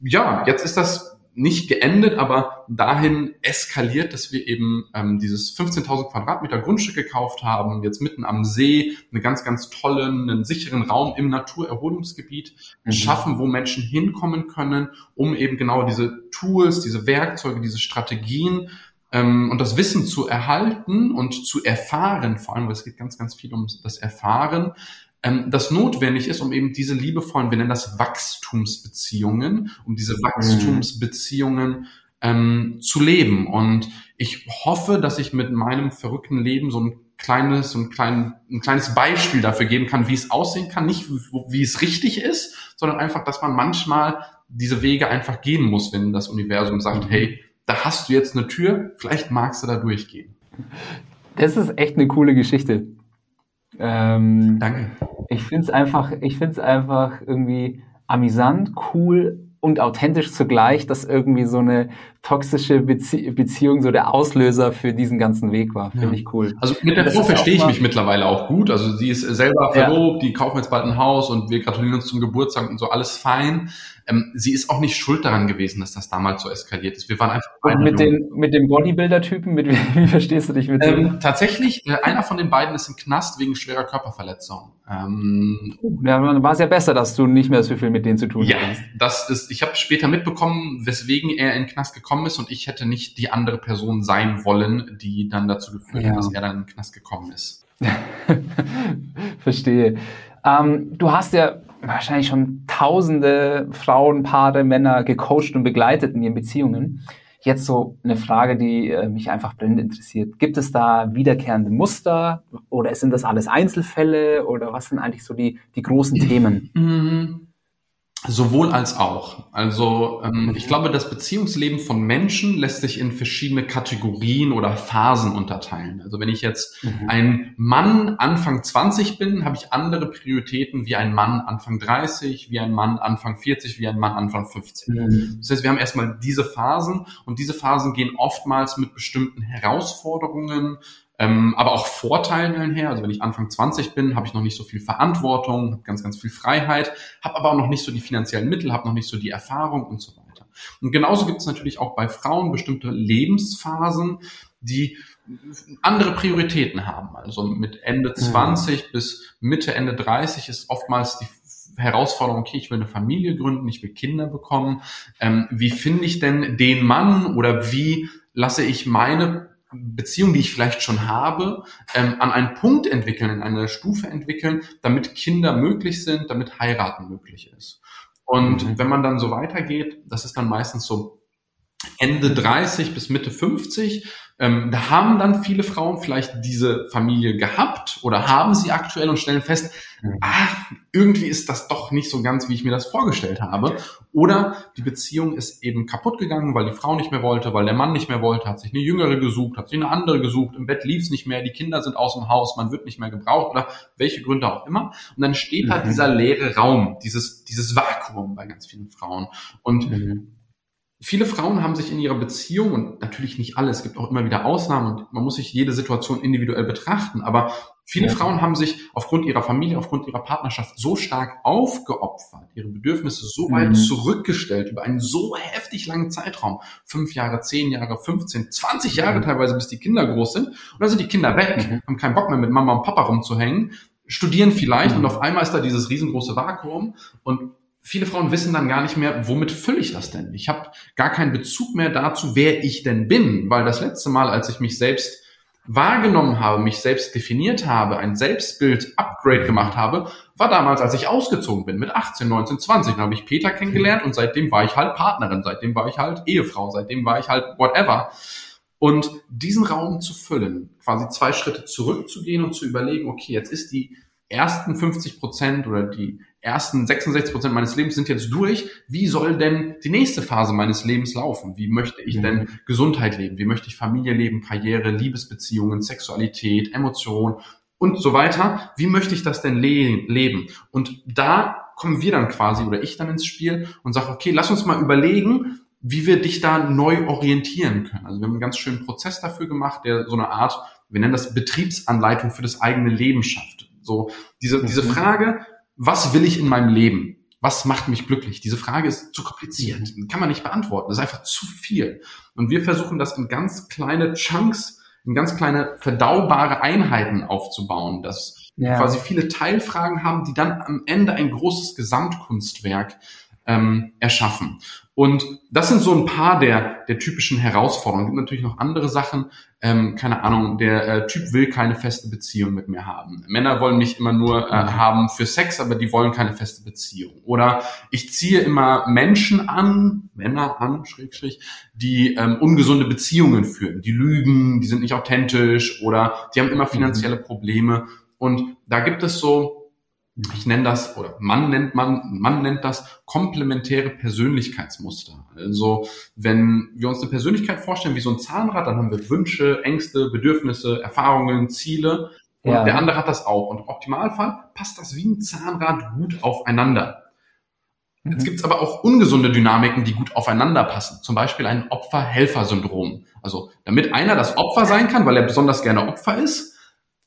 ja, jetzt ist das nicht geendet, aber dahin eskaliert, dass wir eben ähm, dieses 15.000 Quadratmeter Grundstück gekauft haben, jetzt mitten am See, einen ganz, ganz tollen, einen sicheren Raum im Naturerholungsgebiet mhm. schaffen, wo Menschen hinkommen können, um eben genau diese Tools, diese Werkzeuge, diese Strategien ähm, und das Wissen zu erhalten und zu erfahren, vor allem, weil es geht ganz, ganz viel um das Erfahren, ähm, das notwendig ist, um eben diese liebevollen, wir nennen das Wachstumsbeziehungen, um diese Wachstumsbeziehungen ähm, zu leben. Und ich hoffe, dass ich mit meinem verrückten Leben so ein kleines, so ein, klein, ein kleines Beispiel dafür geben kann, wie es aussehen kann, nicht wie, wie es richtig ist, sondern einfach, dass man manchmal diese Wege einfach gehen muss, wenn das Universum sagt, mhm. hey, da hast du jetzt eine Tür, vielleicht magst du da durchgehen. Das ist echt eine coole Geschichte. Ähm, Danke. Ich finde es einfach, ich finde es einfach irgendwie amüsant, cool und authentisch zugleich, dass irgendwie so eine toxische Bezie Beziehung so der Auslöser für diesen ganzen Weg war. Finde ja. ich cool. Also mit der Frau verstehe ich mich mittlerweile auch gut. Also sie ist selber verlobt, ja. die kaufen jetzt bald ein Haus und wir gratulieren uns zum Geburtstag und so, alles fein. Ähm, sie ist auch nicht schuld daran gewesen, dass das damals so eskaliert ist. Wir waren einfach. Und mit, den, mit dem Bodybuilder-Typen, mit wie verstehst du dich mit ähm, dem? Tatsächlich, äh, einer von den beiden ist im Knast wegen schwerer Körperverletzung. Ähm, oh, ja, dann war es ja besser, dass du nicht mehr so viel mit denen zu tun ja, hast. Ja, das ist, ich habe später mitbekommen, weswegen er in den Knast gekommen ist und ich hätte nicht die andere Person sein wollen, die dann dazu geführt ja. hat, dass er dann in den Knast gekommen ist. Verstehe. Ähm, du hast ja wahrscheinlich schon tausende Frauen, Paare, Männer gecoacht und begleitet in ihren Beziehungen. Jetzt so eine Frage, die äh, mich einfach brennend interessiert. Gibt es da wiederkehrende Muster oder sind das alles Einzelfälle oder was sind eigentlich so die, die großen Themen? Mhm. Sowohl als auch. Also ähm, ich glaube, das Beziehungsleben von Menschen lässt sich in verschiedene Kategorien oder Phasen unterteilen. Also wenn ich jetzt mhm. ein Mann Anfang 20 bin, habe ich andere Prioritäten wie ein Mann Anfang 30, wie ein Mann Anfang 40, wie ein Mann Anfang 50. Mhm. Das heißt, wir haben erstmal diese Phasen und diese Phasen gehen oftmals mit bestimmten Herausforderungen, ähm, aber auch Vorteilen einher. Also wenn ich Anfang 20 bin, habe ich noch nicht so viel Verantwortung, habe ganz, ganz viel Freiheit, habe aber auch noch nicht so die finanziellen Mittel, habe noch nicht so die Erfahrung und so weiter. Und genauso gibt es natürlich auch bei Frauen bestimmte Lebensphasen, die andere Prioritäten haben. Also mit Ende 20 mhm. bis Mitte, Ende 30 ist oftmals die Herausforderung, okay, ich will eine Familie gründen, ich will Kinder bekommen. Ähm, wie finde ich denn den Mann oder wie lasse ich meine Beziehung, die ich vielleicht schon habe, ähm, an einen Punkt entwickeln, in eine Stufe entwickeln, damit Kinder möglich sind, damit heiraten möglich ist. Und mhm. wenn man dann so weitergeht, das ist dann meistens so Ende 30 bis Mitte 50, ähm, da haben dann viele Frauen vielleicht diese Familie gehabt oder haben sie aktuell und stellen fest, mhm. ah, irgendwie ist das doch nicht so ganz, wie ich mir das vorgestellt habe. Oder die Beziehung ist eben kaputt gegangen, weil die Frau nicht mehr wollte, weil der Mann nicht mehr wollte, hat sich eine jüngere gesucht, hat sich eine andere gesucht, im Bett lief es nicht mehr, die Kinder sind aus dem Haus, man wird nicht mehr gebraucht oder welche Gründe auch immer. Und dann steht mhm. da dieser leere Raum, dieses, dieses Vakuum bei ganz vielen Frauen. Und mhm viele Frauen haben sich in ihrer Beziehung, und natürlich nicht alle, es gibt auch immer wieder Ausnahmen und man muss sich jede Situation individuell betrachten, aber viele ja. Frauen haben sich aufgrund ihrer Familie, aufgrund ihrer Partnerschaft so stark aufgeopfert, ihre Bedürfnisse so weit mhm. zurückgestellt über einen so heftig langen Zeitraum, fünf Jahre, zehn Jahre, 15, 20 Jahre mhm. teilweise, bis die Kinder groß sind, und dann sind die Kinder weg, mhm. haben keinen Bock mehr mit Mama und Papa rumzuhängen, studieren vielleicht mhm. und auf einmal ist da dieses riesengroße Vakuum und viele Frauen wissen dann gar nicht mehr, womit fülle ich das denn? Ich habe gar keinen Bezug mehr dazu, wer ich denn bin, weil das letzte Mal, als ich mich selbst wahrgenommen habe, mich selbst definiert habe, ein Selbstbild-Upgrade gemacht habe, war damals, als ich ausgezogen bin, mit 18, 19, 20. Dann habe ich Peter kennengelernt und seitdem war ich halt Partnerin, seitdem war ich halt Ehefrau, seitdem war ich halt whatever. Und diesen Raum zu füllen, quasi zwei Schritte zurückzugehen und zu überlegen, okay, jetzt ist die ersten 50 Prozent oder die ersten 66 Prozent meines Lebens sind jetzt durch. Wie soll denn die nächste Phase meines Lebens laufen? Wie möchte ich denn mhm. Gesundheit leben? Wie möchte ich Familie leben, Karriere, Liebesbeziehungen, Sexualität, Emotion und so weiter? Wie möchte ich das denn le leben? Und da kommen wir dann quasi oder ich dann ins Spiel und sage, okay, lass uns mal überlegen, wie wir dich da neu orientieren können. Also wir haben einen ganz schönen Prozess dafür gemacht, der so eine Art, wir nennen das Betriebsanleitung für das eigene Leben schafft. So diese, diese mhm. Frage, was will ich in meinem Leben? Was macht mich glücklich? Diese Frage ist zu kompliziert. Mhm. Kann man nicht beantworten. Das ist einfach zu viel. Und wir versuchen das in ganz kleine Chunks, in ganz kleine verdaubare Einheiten aufzubauen, dass ja. quasi viele Teilfragen haben, die dann am Ende ein großes Gesamtkunstwerk ähm, erschaffen. Und das sind so ein paar der, der typischen Herausforderungen. Es gibt natürlich noch andere Sachen. Ähm, keine Ahnung, der äh, Typ will keine feste Beziehung mit mir haben. Männer wollen mich immer nur äh, mhm. haben für Sex, aber die wollen keine feste Beziehung. Oder ich ziehe immer Menschen an, Männer an, schräg, schräg, die ähm, ungesunde Beziehungen führen. Die lügen, die sind nicht authentisch oder die haben immer mhm. finanzielle Probleme. Und da gibt es so ich nenne das, oder man nennt man, man nennt das komplementäre Persönlichkeitsmuster. Also wenn wir uns eine Persönlichkeit vorstellen wie so ein Zahnrad, dann haben wir Wünsche, Ängste, Bedürfnisse, Erfahrungen, Ziele. Und ja. der andere hat das auch. Und im Optimalfall passt das wie ein Zahnrad gut aufeinander. Mhm. Jetzt gibt's aber auch ungesunde Dynamiken, die gut aufeinander passen. Zum Beispiel ein Opfer-Helfer-Syndrom. Also damit einer das Opfer sein kann, weil er besonders gerne Opfer ist,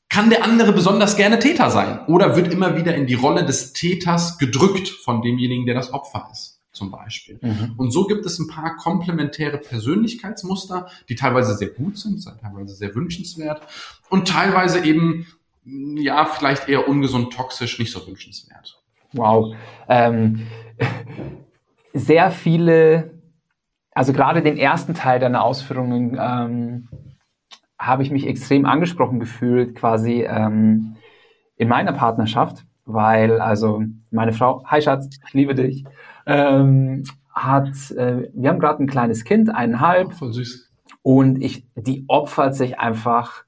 kann der andere besonders gerne Täter sein oder wird immer wieder in die Rolle des Täters gedrückt von demjenigen, der das Opfer ist, zum Beispiel. Mhm. Und so gibt es ein paar komplementäre Persönlichkeitsmuster, die teilweise sehr gut sind, teilweise sehr wünschenswert und teilweise eben, ja, vielleicht eher ungesund, toxisch, nicht so wünschenswert. Wow. Ähm, sehr viele, also gerade den ersten Teil deiner Ausführungen, ähm, habe ich mich extrem angesprochen gefühlt, quasi ähm, in meiner Partnerschaft, weil also meine Frau, hi Schatz, ich liebe dich, ähm, hat, äh, wir haben gerade ein kleines Kind, eineinhalb. Voll süß. Und ich, die opfert sich einfach,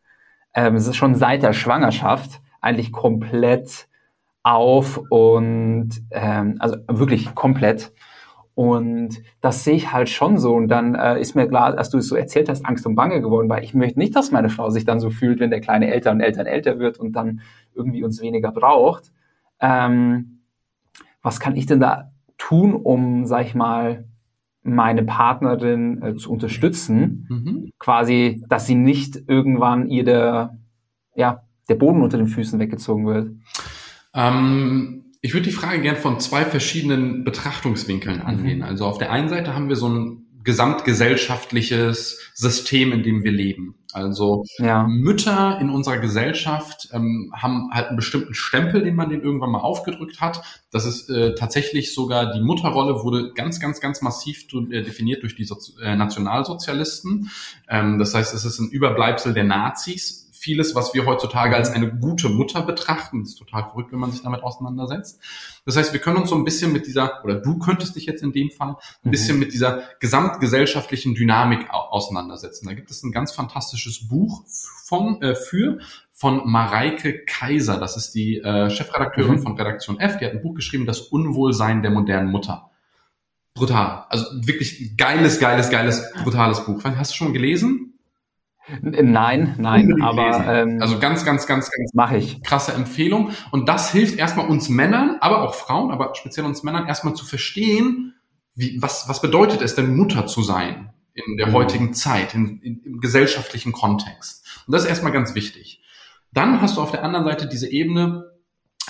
ähm, es ist schon seit der Schwangerschaft eigentlich komplett auf und ähm, also wirklich komplett. Und das sehe ich halt schon so. Und dann äh, ist mir klar, als du es so erzählt hast, Angst und Bange geworden, weil ich möchte nicht, dass meine Frau sich dann so fühlt, wenn der kleine älter und älter und älter wird und dann irgendwie uns weniger braucht. Ähm, was kann ich denn da tun, um, sag ich mal, meine Partnerin äh, zu unterstützen? Mhm. Quasi, dass sie nicht irgendwann ihr der, ja, der Boden unter den Füßen weggezogen wird. Ähm ich würde die Frage gern von zwei verschiedenen Betrachtungswinkeln mhm. angehen. Also auf der einen Seite haben wir so ein gesamtgesellschaftliches System, in dem wir leben. Also ja. Mütter in unserer Gesellschaft ähm, haben halt einen bestimmten Stempel, den man denen irgendwann mal aufgedrückt hat. Das ist äh, tatsächlich sogar die Mutterrolle wurde ganz, ganz, ganz massiv äh, definiert durch die Sozi äh, Nationalsozialisten. Ähm, das heißt, es ist ein Überbleibsel der Nazis vieles, was wir heutzutage als eine gute Mutter betrachten. Das ist total verrückt, wenn man sich damit auseinandersetzt. Das heißt, wir können uns so ein bisschen mit dieser, oder du könntest dich jetzt in dem Fall ein bisschen mhm. mit dieser gesamtgesellschaftlichen Dynamik auseinandersetzen. Da gibt es ein ganz fantastisches Buch von, äh, für von Mareike Kaiser. Das ist die äh, Chefredakteurin mhm. von Redaktion F. Die hat ein Buch geschrieben, Das Unwohlsein der modernen Mutter. Brutal. Also wirklich geiles, geiles, geiles, brutales Buch. Hast du schon gelesen? Nein, nein, aber ähm, also ganz, ganz, ganz, ganz mache ich. Krasse Empfehlung. Und das hilft erstmal uns Männern, aber auch Frauen, aber speziell uns Männern erstmal zu verstehen, wie, was, was bedeutet es denn Mutter zu sein in der mhm. heutigen Zeit, in, in, im gesellschaftlichen Kontext. Und das ist erstmal ganz wichtig. Dann hast du auf der anderen Seite diese Ebene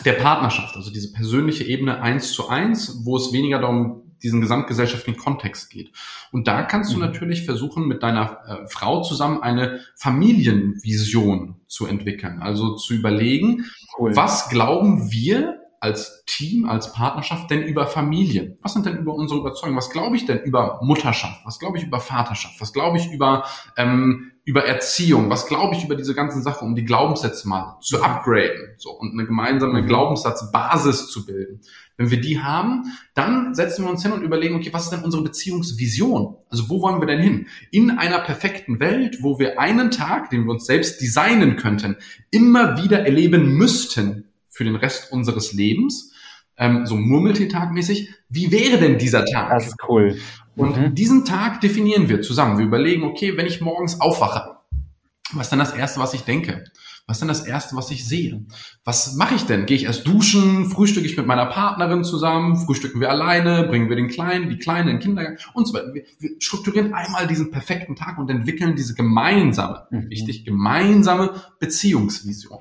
der Partnerschaft, also diese persönliche Ebene eins zu eins, wo es weniger darum diesen gesamtgesellschaftlichen Kontext geht. Und da kannst du mhm. natürlich versuchen, mit deiner äh, Frau zusammen eine Familienvision zu entwickeln. Also zu überlegen, cool. was glauben wir, als Team, als Partnerschaft denn über Familie? Was sind denn über unsere Überzeugungen? Was glaube ich denn über Mutterschaft? Was glaube ich über Vaterschaft? Was glaube ich über, ähm, über Erziehung? Was glaube ich über diese ganzen Sachen, um die Glaubenssätze mal zu upgraden so, und eine gemeinsame mhm. Glaubenssatzbasis zu bilden? Wenn wir die haben, dann setzen wir uns hin und überlegen, okay, was ist denn unsere Beziehungsvision? Also wo wollen wir denn hin? In einer perfekten Welt, wo wir einen Tag, den wir uns selbst designen könnten, immer wieder erleben müssten, für den Rest unseres Lebens, ähm, so Murmeltiertag-mäßig. Wie wäre denn dieser Tag? Das ist cool. Und mhm. diesen Tag definieren wir zusammen. Wir überlegen, okay, wenn ich morgens aufwache, was ist dann das Erste, was ich denke? Was ist denn das Erste, was ich sehe? Was mache ich denn? Gehe ich erst duschen? Frühstücke ich mit meiner Partnerin zusammen? Frühstücken wir alleine? Bringen wir den Kleinen, die Kleine in den Kindergarten? Und so weiter. Wir, wir strukturieren einmal diesen perfekten Tag und entwickeln diese gemeinsame, mhm. wichtig, gemeinsame Beziehungsvision.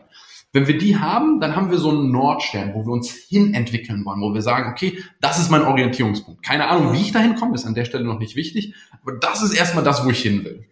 Wenn wir die haben, dann haben wir so einen Nordstern, wo wir uns hin entwickeln wollen, wo wir sagen, okay, das ist mein Orientierungspunkt. Keine Ahnung, wie ich dahin komme, ist an der Stelle noch nicht wichtig, aber das ist erstmal das, wo ich hin will.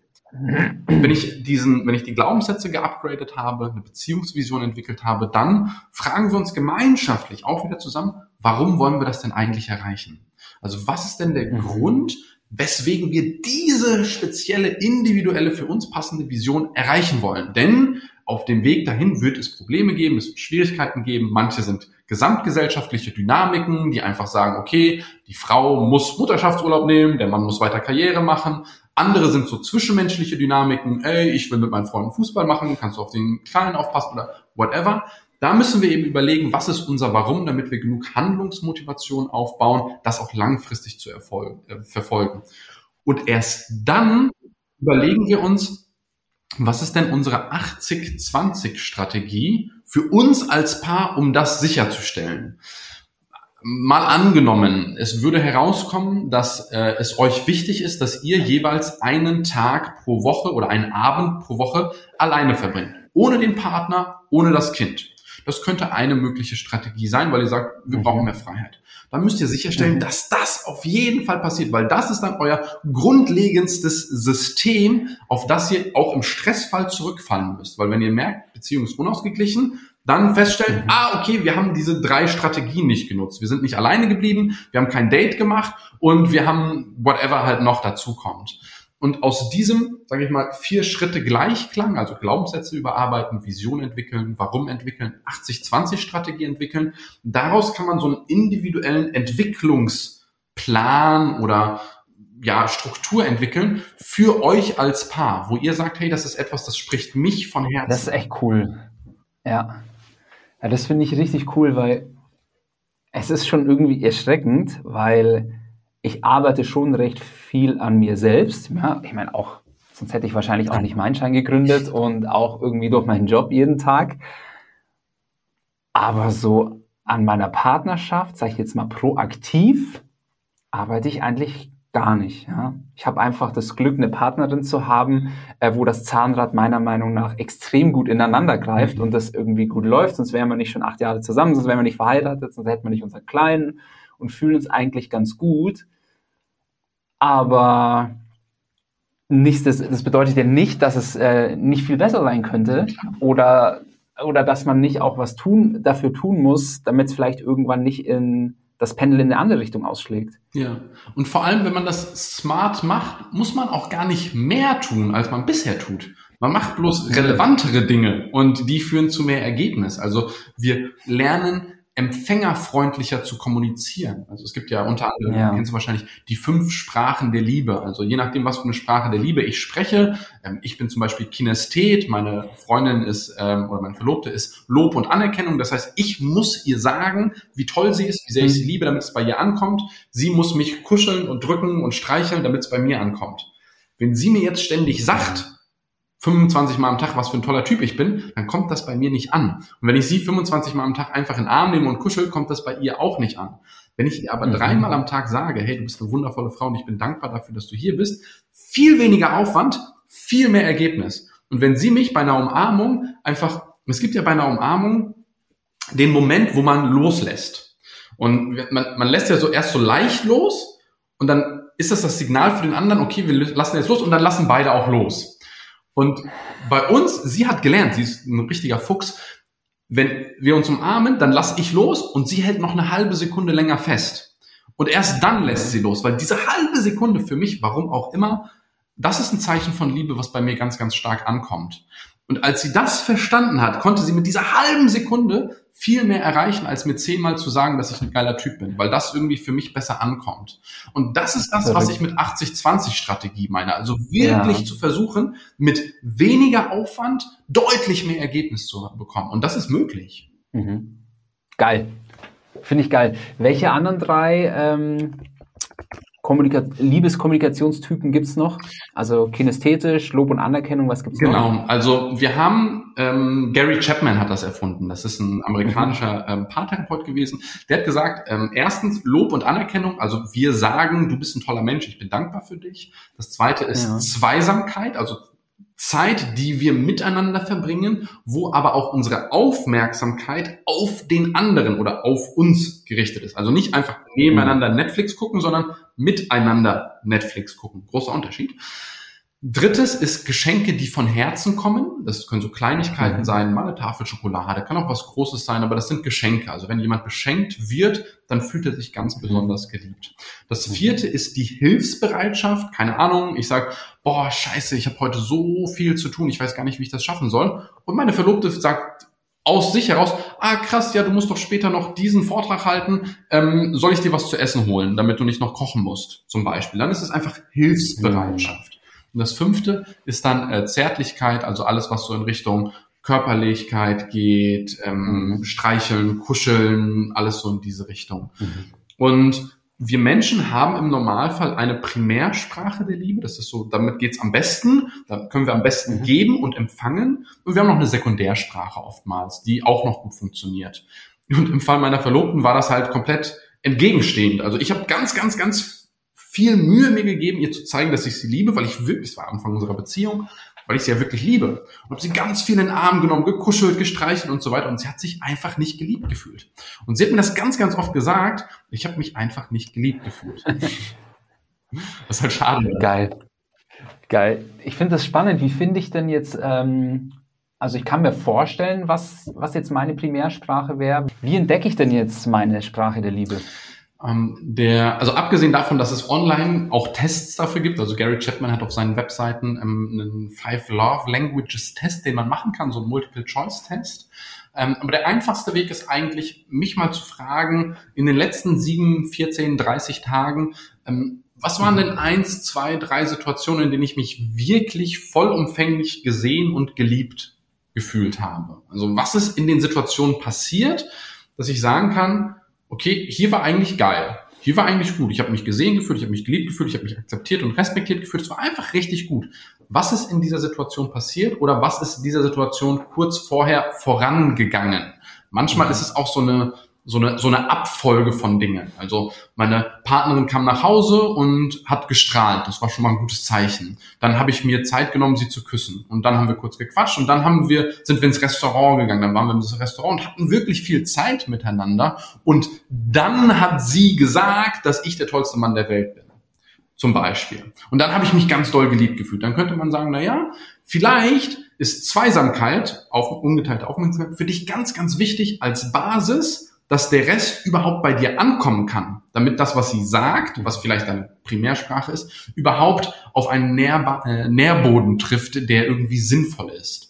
Wenn ich diesen, wenn ich die Glaubenssätze geupgradet habe, eine Beziehungsvision entwickelt habe, dann fragen wir uns gemeinschaftlich auch wieder zusammen, warum wollen wir das denn eigentlich erreichen? Also was ist denn der mhm. Grund, weswegen wir diese spezielle, individuelle, für uns passende Vision erreichen wollen? Denn auf dem Weg dahin wird es Probleme geben, es wird Schwierigkeiten geben. Manche sind gesamtgesellschaftliche Dynamiken, die einfach sagen, okay, die Frau muss Mutterschaftsurlaub nehmen, der Mann muss weiter Karriere machen. Andere sind so zwischenmenschliche Dynamiken, ey, ich will mit meinen Freunden Fußball machen, kannst du auf den Kleinen aufpassen oder whatever. Da müssen wir eben überlegen, was ist unser Warum, damit wir genug Handlungsmotivation aufbauen, das auch langfristig zu erfolgen, äh, verfolgen. Und erst dann überlegen wir uns, was ist denn unsere 80-20-Strategie für uns als Paar, um das sicherzustellen? Mal angenommen, es würde herauskommen, dass äh, es euch wichtig ist, dass ihr jeweils einen Tag pro Woche oder einen Abend pro Woche alleine verbringt. Ohne den Partner, ohne das Kind. Das könnte eine mögliche Strategie sein, weil ihr sagt, wir brauchen mehr Freiheit dann müsst ihr sicherstellen, mhm. dass das auf jeden Fall passiert, weil das ist dann euer grundlegendstes System, auf das ihr auch im Stressfall zurückfallen müsst. Weil wenn ihr merkt, Beziehung ist unausgeglichen, dann feststellen, mhm. ah, okay, wir haben diese drei Strategien nicht genutzt. Wir sind nicht alleine geblieben, wir haben kein Date gemacht und wir haben whatever halt noch dazu kommt. Und aus diesem, sage ich mal, vier Schritte Gleichklang, also Glaubenssätze überarbeiten, Vision entwickeln, Warum entwickeln, 80-20-Strategie entwickeln, daraus kann man so einen individuellen Entwicklungsplan oder ja, Struktur entwickeln für euch als Paar, wo ihr sagt, hey, das ist etwas, das spricht mich von Herzen. Das ist echt cool. Ja. Ja, das finde ich richtig cool, weil es ist schon irgendwie erschreckend, weil ich arbeite schon recht viel an mir selbst. Ja, ich meine auch, sonst hätte ich wahrscheinlich auch nicht meinen Schein gegründet und auch irgendwie durch meinen Job jeden Tag. Aber so an meiner Partnerschaft, sage ich jetzt mal proaktiv, arbeite ich eigentlich gar nicht. Ja. Ich habe einfach das Glück, eine Partnerin zu haben, äh, wo das Zahnrad meiner Meinung nach extrem gut ineinander greift und das irgendwie gut läuft. Sonst wären wir nicht schon acht Jahre zusammen, sonst wären wir nicht verheiratet, sonst hätten wir nicht unseren Kleinen und fühlen uns eigentlich ganz gut. Aber nichts, das, das bedeutet ja nicht, dass es äh, nicht viel besser sein könnte oder, oder dass man nicht auch was tun, dafür tun muss, damit es vielleicht irgendwann nicht in das Pendel in eine andere Richtung ausschlägt. Ja. Und vor allem, wenn man das smart macht, muss man auch gar nicht mehr tun, als man bisher tut. Man macht bloß relevantere Dinge und die führen zu mehr Ergebnis. Also wir lernen empfängerfreundlicher zu kommunizieren. Also es gibt ja unter anderem, ja. kennst du wahrscheinlich, die fünf Sprachen der Liebe. Also je nachdem, was für eine Sprache der Liebe ich spreche. Ähm, ich bin zum Beispiel Kinesthet, meine Freundin ist ähm, oder meine Verlobte ist Lob und Anerkennung. Das heißt, ich muss ihr sagen, wie toll sie ist, wie sehr ich sie mhm. liebe, damit es bei ihr ankommt. Sie muss mich kuscheln und drücken und streicheln, damit es bei mir ankommt. Wenn sie mir jetzt ständig sagt, 25 Mal am Tag, was für ein toller Typ ich bin, dann kommt das bei mir nicht an. Und wenn ich sie 25 Mal am Tag einfach in den Arm nehme und kuschel, kommt das bei ihr auch nicht an. Wenn ich ihr aber mhm. dreimal am Tag sage, hey, du bist eine wundervolle Frau und ich bin dankbar dafür, dass du hier bist, viel weniger Aufwand, viel mehr Ergebnis. Und wenn sie mich bei einer Umarmung einfach, es gibt ja bei einer Umarmung den Moment, wo man loslässt. Und man, man lässt ja so erst so leicht los und dann ist das das Signal für den anderen, okay, wir lassen jetzt los und dann lassen beide auch los. Und bei uns, sie hat gelernt, sie ist ein richtiger Fuchs, wenn wir uns umarmen, dann lasse ich los und sie hält noch eine halbe Sekunde länger fest. Und erst dann lässt sie los, weil diese halbe Sekunde für mich, warum auch immer, das ist ein Zeichen von Liebe, was bei mir ganz, ganz stark ankommt. Und als sie das verstanden hat, konnte sie mit dieser halben Sekunde viel mehr erreichen, als mir zehnmal zu sagen, dass ich ein geiler Typ bin, weil das irgendwie für mich besser ankommt. Und das ist das, was ich mit 80-20-Strategie meine. Also wirklich ja. zu versuchen, mit weniger Aufwand deutlich mehr Ergebnis zu bekommen. Und das ist möglich. Mhm. Geil. Finde ich geil. Welche anderen drei ähm, Kommunika Liebeskommunikationstypen gibt's noch? Also kinästhetisch, Lob und Anerkennung, was gibt's genau. noch? Genau, also wir haben, ähm, Gary Chapman hat das erfunden. Das ist ein amerikanischer ähm, Paartherapeut gewesen. Der hat gesagt, ähm, erstens Lob und Anerkennung. Also wir sagen, du bist ein toller Mensch, ich bin dankbar für dich. Das zweite ist ja. Zweisamkeit, also Zeit, die wir miteinander verbringen, wo aber auch unsere Aufmerksamkeit auf den anderen oder auf uns gerichtet ist. Also nicht einfach nebeneinander Netflix gucken, sondern miteinander Netflix gucken. Großer Unterschied. Drittes ist Geschenke, die von Herzen kommen. Das können so Kleinigkeiten mhm. sein, mal eine Tafel Schokolade, kann auch was Großes sein, aber das sind Geschenke. Also wenn jemand beschenkt wird, dann fühlt er sich ganz mhm. besonders geliebt. Das mhm. vierte ist die Hilfsbereitschaft. Keine Ahnung, ich sag, boah, scheiße, ich habe heute so viel zu tun, ich weiß gar nicht, wie ich das schaffen soll. Und meine Verlobte sagt aus sich heraus, ah krass, ja, du musst doch später noch diesen Vortrag halten, ähm, soll ich dir was zu essen holen, damit du nicht noch kochen musst, zum Beispiel. Dann ist es einfach Hilfsbereitschaft. Und das fünfte ist dann äh, Zärtlichkeit, also alles, was so in Richtung Körperlichkeit geht, ähm, mhm. streicheln, kuscheln, alles so in diese Richtung. Mhm. Und wir Menschen haben im Normalfall eine Primärsprache der Liebe. Das ist so, damit geht's am besten. Da können wir am besten mhm. geben und empfangen. Und wir haben noch eine Sekundärsprache oftmals, die auch noch gut funktioniert. Und im Fall meiner Verlobten war das halt komplett entgegenstehend. Also ich habe ganz, ganz, ganz viel Mühe mir gegeben, ihr zu zeigen, dass ich sie liebe, weil ich wirklich, es war Anfang unserer Beziehung, weil ich sie ja wirklich liebe. Und habe sie ganz viel in den Arm genommen, gekuschelt, gestreichelt und so weiter. Und sie hat sich einfach nicht geliebt gefühlt. Und sie hat mir das ganz, ganz oft gesagt, ich habe mich einfach nicht geliebt gefühlt. das ist halt schade. Geil. Geil. Ich finde das spannend. Wie finde ich denn jetzt, ähm, also ich kann mir vorstellen, was, was jetzt meine Primärsprache wäre. Wie entdecke ich denn jetzt meine Sprache der Liebe? Ähm, der, also abgesehen davon, dass es online auch Tests dafür gibt, also Gary Chapman hat auf seinen Webseiten ähm, einen Five Love Languages Test, den man machen kann, so ein Multiple Choice Test. Ähm, aber der einfachste Weg ist eigentlich, mich mal zu fragen, in den letzten sieben, 14, 30 Tagen, ähm, was waren denn eins, zwei, drei Situationen, in denen ich mich wirklich vollumfänglich gesehen und geliebt gefühlt habe? Also was ist in den Situationen passiert, dass ich sagen kann, okay, hier war eigentlich geil. Hier war eigentlich gut. Ich habe mich gesehen gefühlt, ich habe mich geliebt gefühlt, ich habe mich akzeptiert und respektiert gefühlt. Es war einfach richtig gut. Was ist in dieser Situation passiert oder was ist in dieser Situation kurz vorher vorangegangen? Manchmal ist es auch so eine so eine, so eine Abfolge von Dingen. Also meine Partnerin kam nach Hause und hat gestrahlt. Das war schon mal ein gutes Zeichen. Dann habe ich mir Zeit genommen, sie zu küssen. Und dann haben wir kurz gequatscht und dann haben wir, sind wir ins Restaurant gegangen. Dann waren wir ins Restaurant und hatten wirklich viel Zeit miteinander. Und dann hat sie gesagt, dass ich der tollste Mann der Welt bin. Zum Beispiel. Und dann habe ich mich ganz doll geliebt gefühlt. Dann könnte man sagen, na ja, vielleicht ist Zweisamkeit, auf, ungeteilte Aufmerksamkeit, für dich ganz, ganz wichtig als Basis, dass der Rest überhaupt bei dir ankommen kann, damit das, was sie sagt, was vielleicht deine Primärsprache ist, überhaupt auf einen Nährba äh, Nährboden trifft, der irgendwie sinnvoll ist.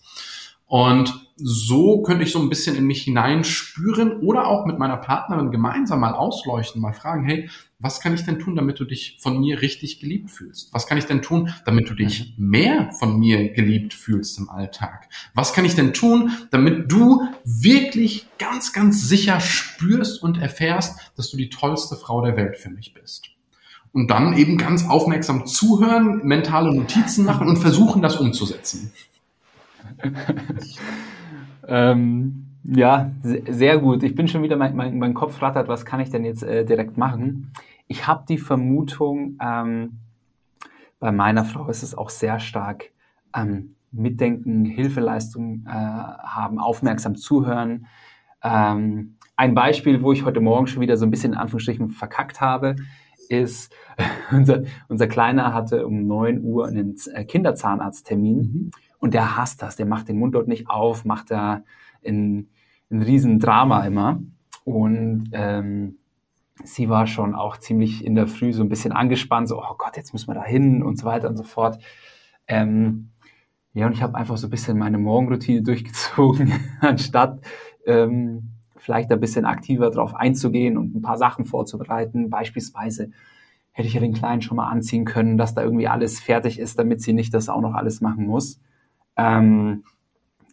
Und so könnte ich so ein bisschen in mich hineinspüren oder auch mit meiner Partnerin gemeinsam mal ausleuchten, mal fragen, hey, was kann ich denn tun, damit du dich von mir richtig geliebt fühlst? Was kann ich denn tun, damit du dich mehr von mir geliebt fühlst im Alltag? Was kann ich denn tun, damit du wirklich ganz, ganz sicher spürst und erfährst, dass du die tollste Frau der Welt für mich bist? Und dann eben ganz aufmerksam zuhören, mentale Notizen machen und versuchen, das umzusetzen. ähm, ja, sehr gut. Ich bin schon wieder, mein, mein, mein Kopf rattert, was kann ich denn jetzt äh, direkt machen? Ich habe die Vermutung, ähm, bei meiner Frau ist es auch sehr stark ähm, Mitdenken, Hilfeleistung äh, haben, aufmerksam zuhören. Ähm, ein Beispiel, wo ich heute Morgen schon wieder so ein bisschen in Anführungsstrichen verkackt habe, ist, unser, unser Kleiner hatte um 9 Uhr einen äh, Kinderzahnarzttermin mhm. Und der hasst das, der macht den Mund dort nicht auf, macht da in ein Riesendrama immer. Und ähm, sie war schon auch ziemlich in der Früh so ein bisschen angespannt, so, oh Gott, jetzt müssen wir da hin und so weiter und so fort. Ähm, ja, und ich habe einfach so ein bisschen meine Morgenroutine durchgezogen, anstatt ähm, vielleicht ein bisschen aktiver darauf einzugehen und ein paar Sachen vorzubereiten. Beispielsweise hätte ich ja den Kleinen schon mal anziehen können, dass da irgendwie alles fertig ist, damit sie nicht das auch noch alles machen muss. Ähm,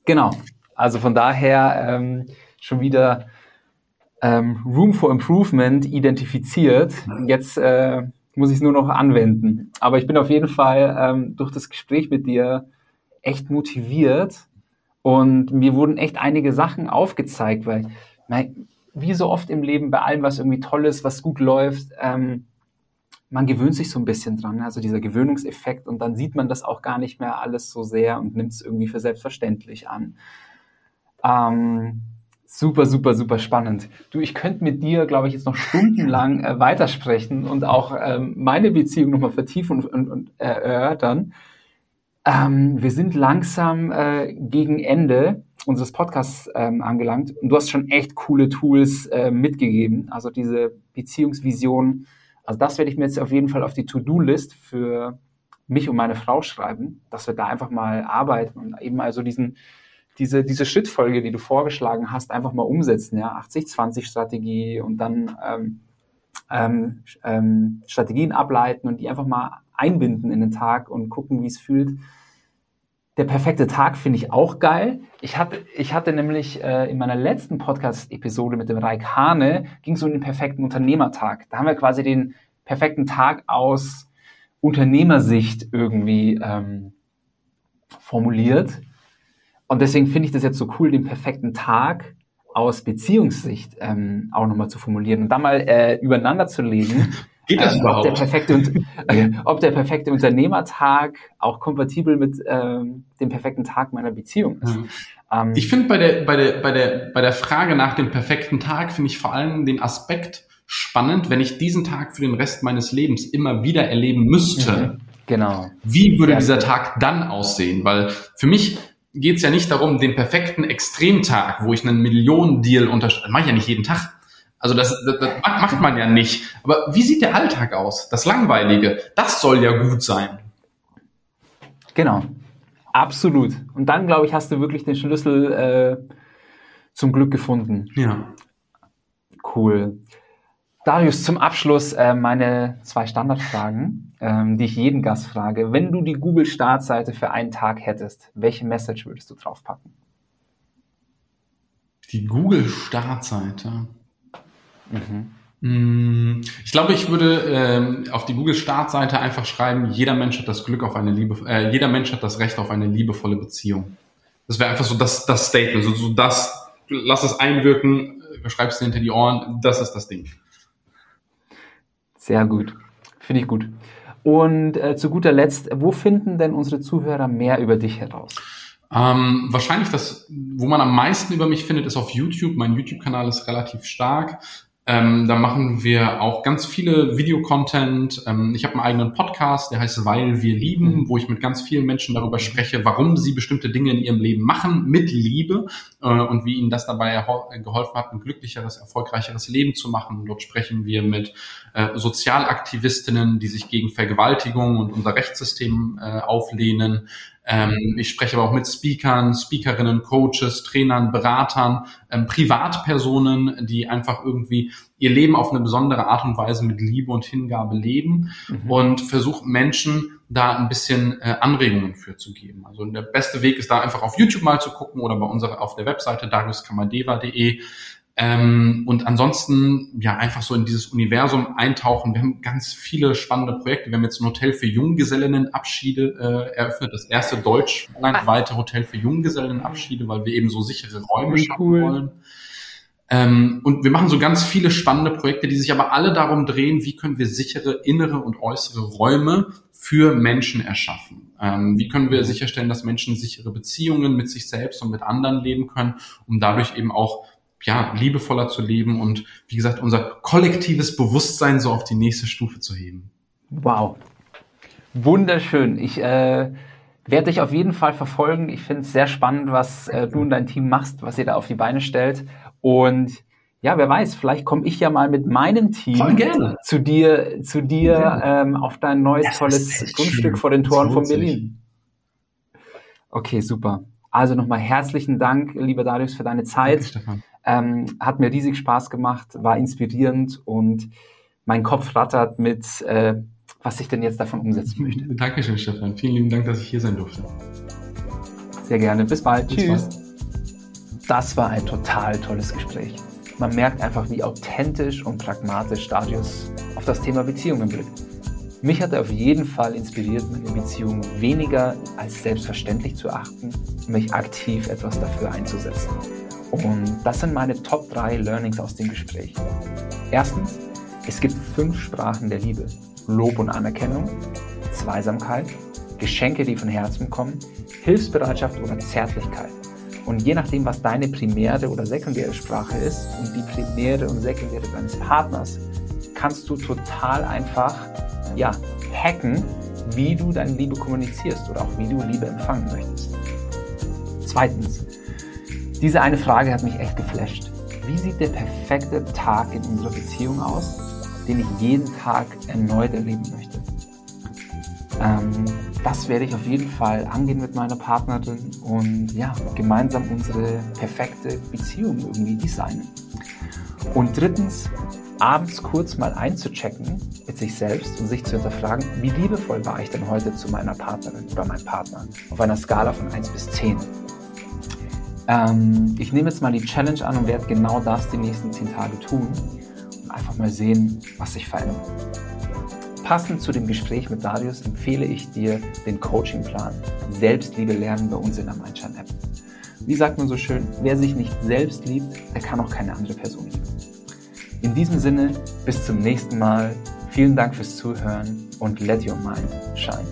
genau. Also von daher ähm, schon wieder ähm, Room for Improvement identifiziert. Jetzt äh, muss ich es nur noch anwenden. Aber ich bin auf jeden Fall ähm, durch das Gespräch mit dir echt motiviert und mir wurden echt einige Sachen aufgezeigt, weil wie so oft im Leben bei allem, was irgendwie toll ist, was gut läuft, ähm, man gewöhnt sich so ein bisschen dran, also dieser Gewöhnungseffekt und dann sieht man das auch gar nicht mehr alles so sehr und nimmt es irgendwie für selbstverständlich an. Ähm, super, super, super spannend. Du, ich könnte mit dir, glaube ich, jetzt noch stundenlang äh, weitersprechen und auch ähm, meine Beziehung nochmal vertiefen und, und, und äh, erörtern. Ähm, wir sind langsam äh, gegen Ende unseres Podcasts ähm, angelangt und du hast schon echt coole Tools äh, mitgegeben. Also diese Beziehungsvision also das werde ich mir jetzt auf jeden Fall auf die To-Do-List für mich und meine Frau schreiben, dass wir da einfach mal arbeiten und eben also diesen, diese, diese Schrittfolge, die du vorgeschlagen hast, einfach mal umsetzen, ja, 80-20-Strategie und dann ähm, ähm, ähm, Strategien ableiten und die einfach mal einbinden in den Tag und gucken, wie es fühlt, der perfekte Tag finde ich auch geil. Ich hatte, ich hatte nämlich äh, in meiner letzten Podcast-Episode mit dem Raik Hane, ging es um den perfekten Unternehmertag. Da haben wir quasi den perfekten Tag aus Unternehmersicht irgendwie ähm, formuliert. Und deswegen finde ich das jetzt so cool, den perfekten Tag aus Beziehungssicht ähm, auch nochmal zu formulieren und da mal äh, übereinander zu legen. Geht das ähm, überhaupt? Ob der, perfekte, ob der perfekte Unternehmertag auch kompatibel mit ähm, dem perfekten Tag meiner Beziehung ist. Mhm. Ähm, ich finde bei der, bei, der, bei, der, bei der Frage nach dem perfekten Tag, finde ich vor allem den Aspekt spannend, wenn ich diesen Tag für den Rest meines Lebens immer wieder erleben müsste. Mhm. Genau. Wie würde ja. dieser Tag dann aussehen? Weil für mich geht es ja nicht darum, den perfekten Extremtag, wo ich einen Millionen-Deal unterschreibe, mache ich ja nicht jeden Tag. Also das, das, das macht man ja nicht. Aber wie sieht der Alltag aus? Das Langweilige, das soll ja gut sein. Genau, absolut. Und dann, glaube ich, hast du wirklich den Schlüssel äh, zum Glück gefunden. Ja. Cool. Darius, zum Abschluss äh, meine zwei Standardfragen, ähm, die ich jeden Gast frage. Wenn du die Google-Startseite für einen Tag hättest, welche Message würdest du draufpacken? Die Google-Startseite. Mhm. Ich glaube, ich würde ähm, auf die Google-Startseite einfach schreiben, jeder Mensch hat das Glück auf eine Liebe, äh, jeder Mensch hat das Recht auf eine liebevolle Beziehung. Das wäre einfach so das, das Statement, so, so das, lass es einwirken, äh, schreibst du hinter die Ohren, das ist das Ding. Sehr gut. Finde ich gut. Und äh, zu guter Letzt, wo finden denn unsere Zuhörer mehr über dich heraus? Ähm, wahrscheinlich das, wo man am meisten über mich findet, ist auf YouTube. Mein YouTube-Kanal ist relativ stark. Ähm, da machen wir auch ganz viele Videocontent. Ähm, ich habe einen eigenen Podcast, der heißt Weil wir lieben, mhm. wo ich mit ganz vielen Menschen darüber spreche, warum sie bestimmte Dinge in ihrem Leben machen mit Liebe äh, und wie ihnen das dabei geholfen hat, ein glücklicheres, erfolgreicheres Leben zu machen. Dort sprechen wir mit äh, Sozialaktivistinnen, die sich gegen Vergewaltigung und unser Rechtssystem äh, auflehnen. Ähm, ich spreche aber auch mit Speakern, Speakerinnen, Coaches, Trainern, Beratern, ähm, Privatpersonen, die einfach irgendwie ihr Leben auf eine besondere Art und Weise mit Liebe und Hingabe leben mhm. und versuchen Menschen da ein bisschen äh, Anregungen für zu geben. Also der beste Weg ist da einfach auf YouTube mal zu gucken oder bei unserer auf der Webseite dariuskamadeva.de ähm, und ansonsten ja einfach so in dieses Universum eintauchen. Wir haben ganz viele spannende Projekte. Wir haben jetzt ein Hotel für Junggesellinnenabschiede äh, eröffnet, das erste deutschlandweite Hotel für Junggesellinnenabschiede, weil wir eben so sichere Räume schaffen cool. wollen. Ähm, und wir machen so ganz viele spannende Projekte, die sich aber alle darum drehen, wie können wir sichere innere und äußere Räume für Menschen erschaffen. Ähm, wie können wir sicherstellen, dass Menschen sichere Beziehungen mit sich selbst und mit anderen leben können, um dadurch eben auch ja, liebevoller zu leben und wie gesagt, unser kollektives Bewusstsein so auf die nächste Stufe zu heben. Wow. Wunderschön. Ich äh, werde dich auf jeden Fall verfolgen. Ich finde es sehr spannend, was äh, du und dein Team machst, was ihr da auf die Beine stellt. Und ja, wer weiß, vielleicht komme ich ja mal mit meinem Team zu dir, zu dir ähm, auf dein neues das tolles Grundstück vor den Toren von Berlin. Okay, super. Also nochmal herzlichen Dank, lieber Darius, für deine Zeit. Danke, ähm, hat mir riesig Spaß gemacht, war inspirierend und mein Kopf rattert mit, äh, was ich denn jetzt davon umsetzen möchte. Dankeschön, Stefan. Vielen lieben Dank, dass ich hier sein durfte. Sehr gerne. Bis bald. Bis Tschüss. Bald. Das war ein total tolles Gespräch. Man merkt einfach, wie authentisch und pragmatisch Darius auf das Thema Beziehungen blickt. Mich hat er auf jeden Fall inspiriert, meine Beziehung weniger als selbstverständlich zu achten und mich aktiv etwas dafür einzusetzen. Und das sind meine Top 3 Learnings aus dem Gespräch. Erstens, es gibt fünf Sprachen der Liebe. Lob und Anerkennung, Zweisamkeit, Geschenke, die von Herzen kommen, Hilfsbereitschaft oder Zärtlichkeit. Und je nachdem, was deine primäre oder sekundäre Sprache ist und die primäre und sekundäre deines Partners, kannst du total einfach ja, hacken, wie du deine Liebe kommunizierst oder auch wie du Liebe empfangen möchtest. Zweitens, diese eine Frage hat mich echt geflasht. Wie sieht der perfekte Tag in unserer Beziehung aus, den ich jeden Tag erneut erleben möchte? Ähm, das werde ich auf jeden Fall angehen mit meiner Partnerin und ja, gemeinsam unsere perfekte Beziehung irgendwie designen. Und drittens, abends kurz mal einzuchecken mit sich selbst und sich zu hinterfragen, wie liebevoll war ich denn heute zu meiner Partnerin oder meinem Partner auf einer Skala von 1 bis 10. Ähm, ich nehme jetzt mal die Challenge an und werde genau das die nächsten 10 Tage tun und einfach mal sehen, was sich verändert. Passend zu dem Gespräch mit Darius empfehle ich dir den Coachingplan Selbstliebe lernen bei uns in der Mindshine App. Wie sagt man so schön, wer sich nicht selbst liebt, der kann auch keine andere Person lieben. In diesem Sinne, bis zum nächsten Mal. Vielen Dank fürs Zuhören und let your mind shine.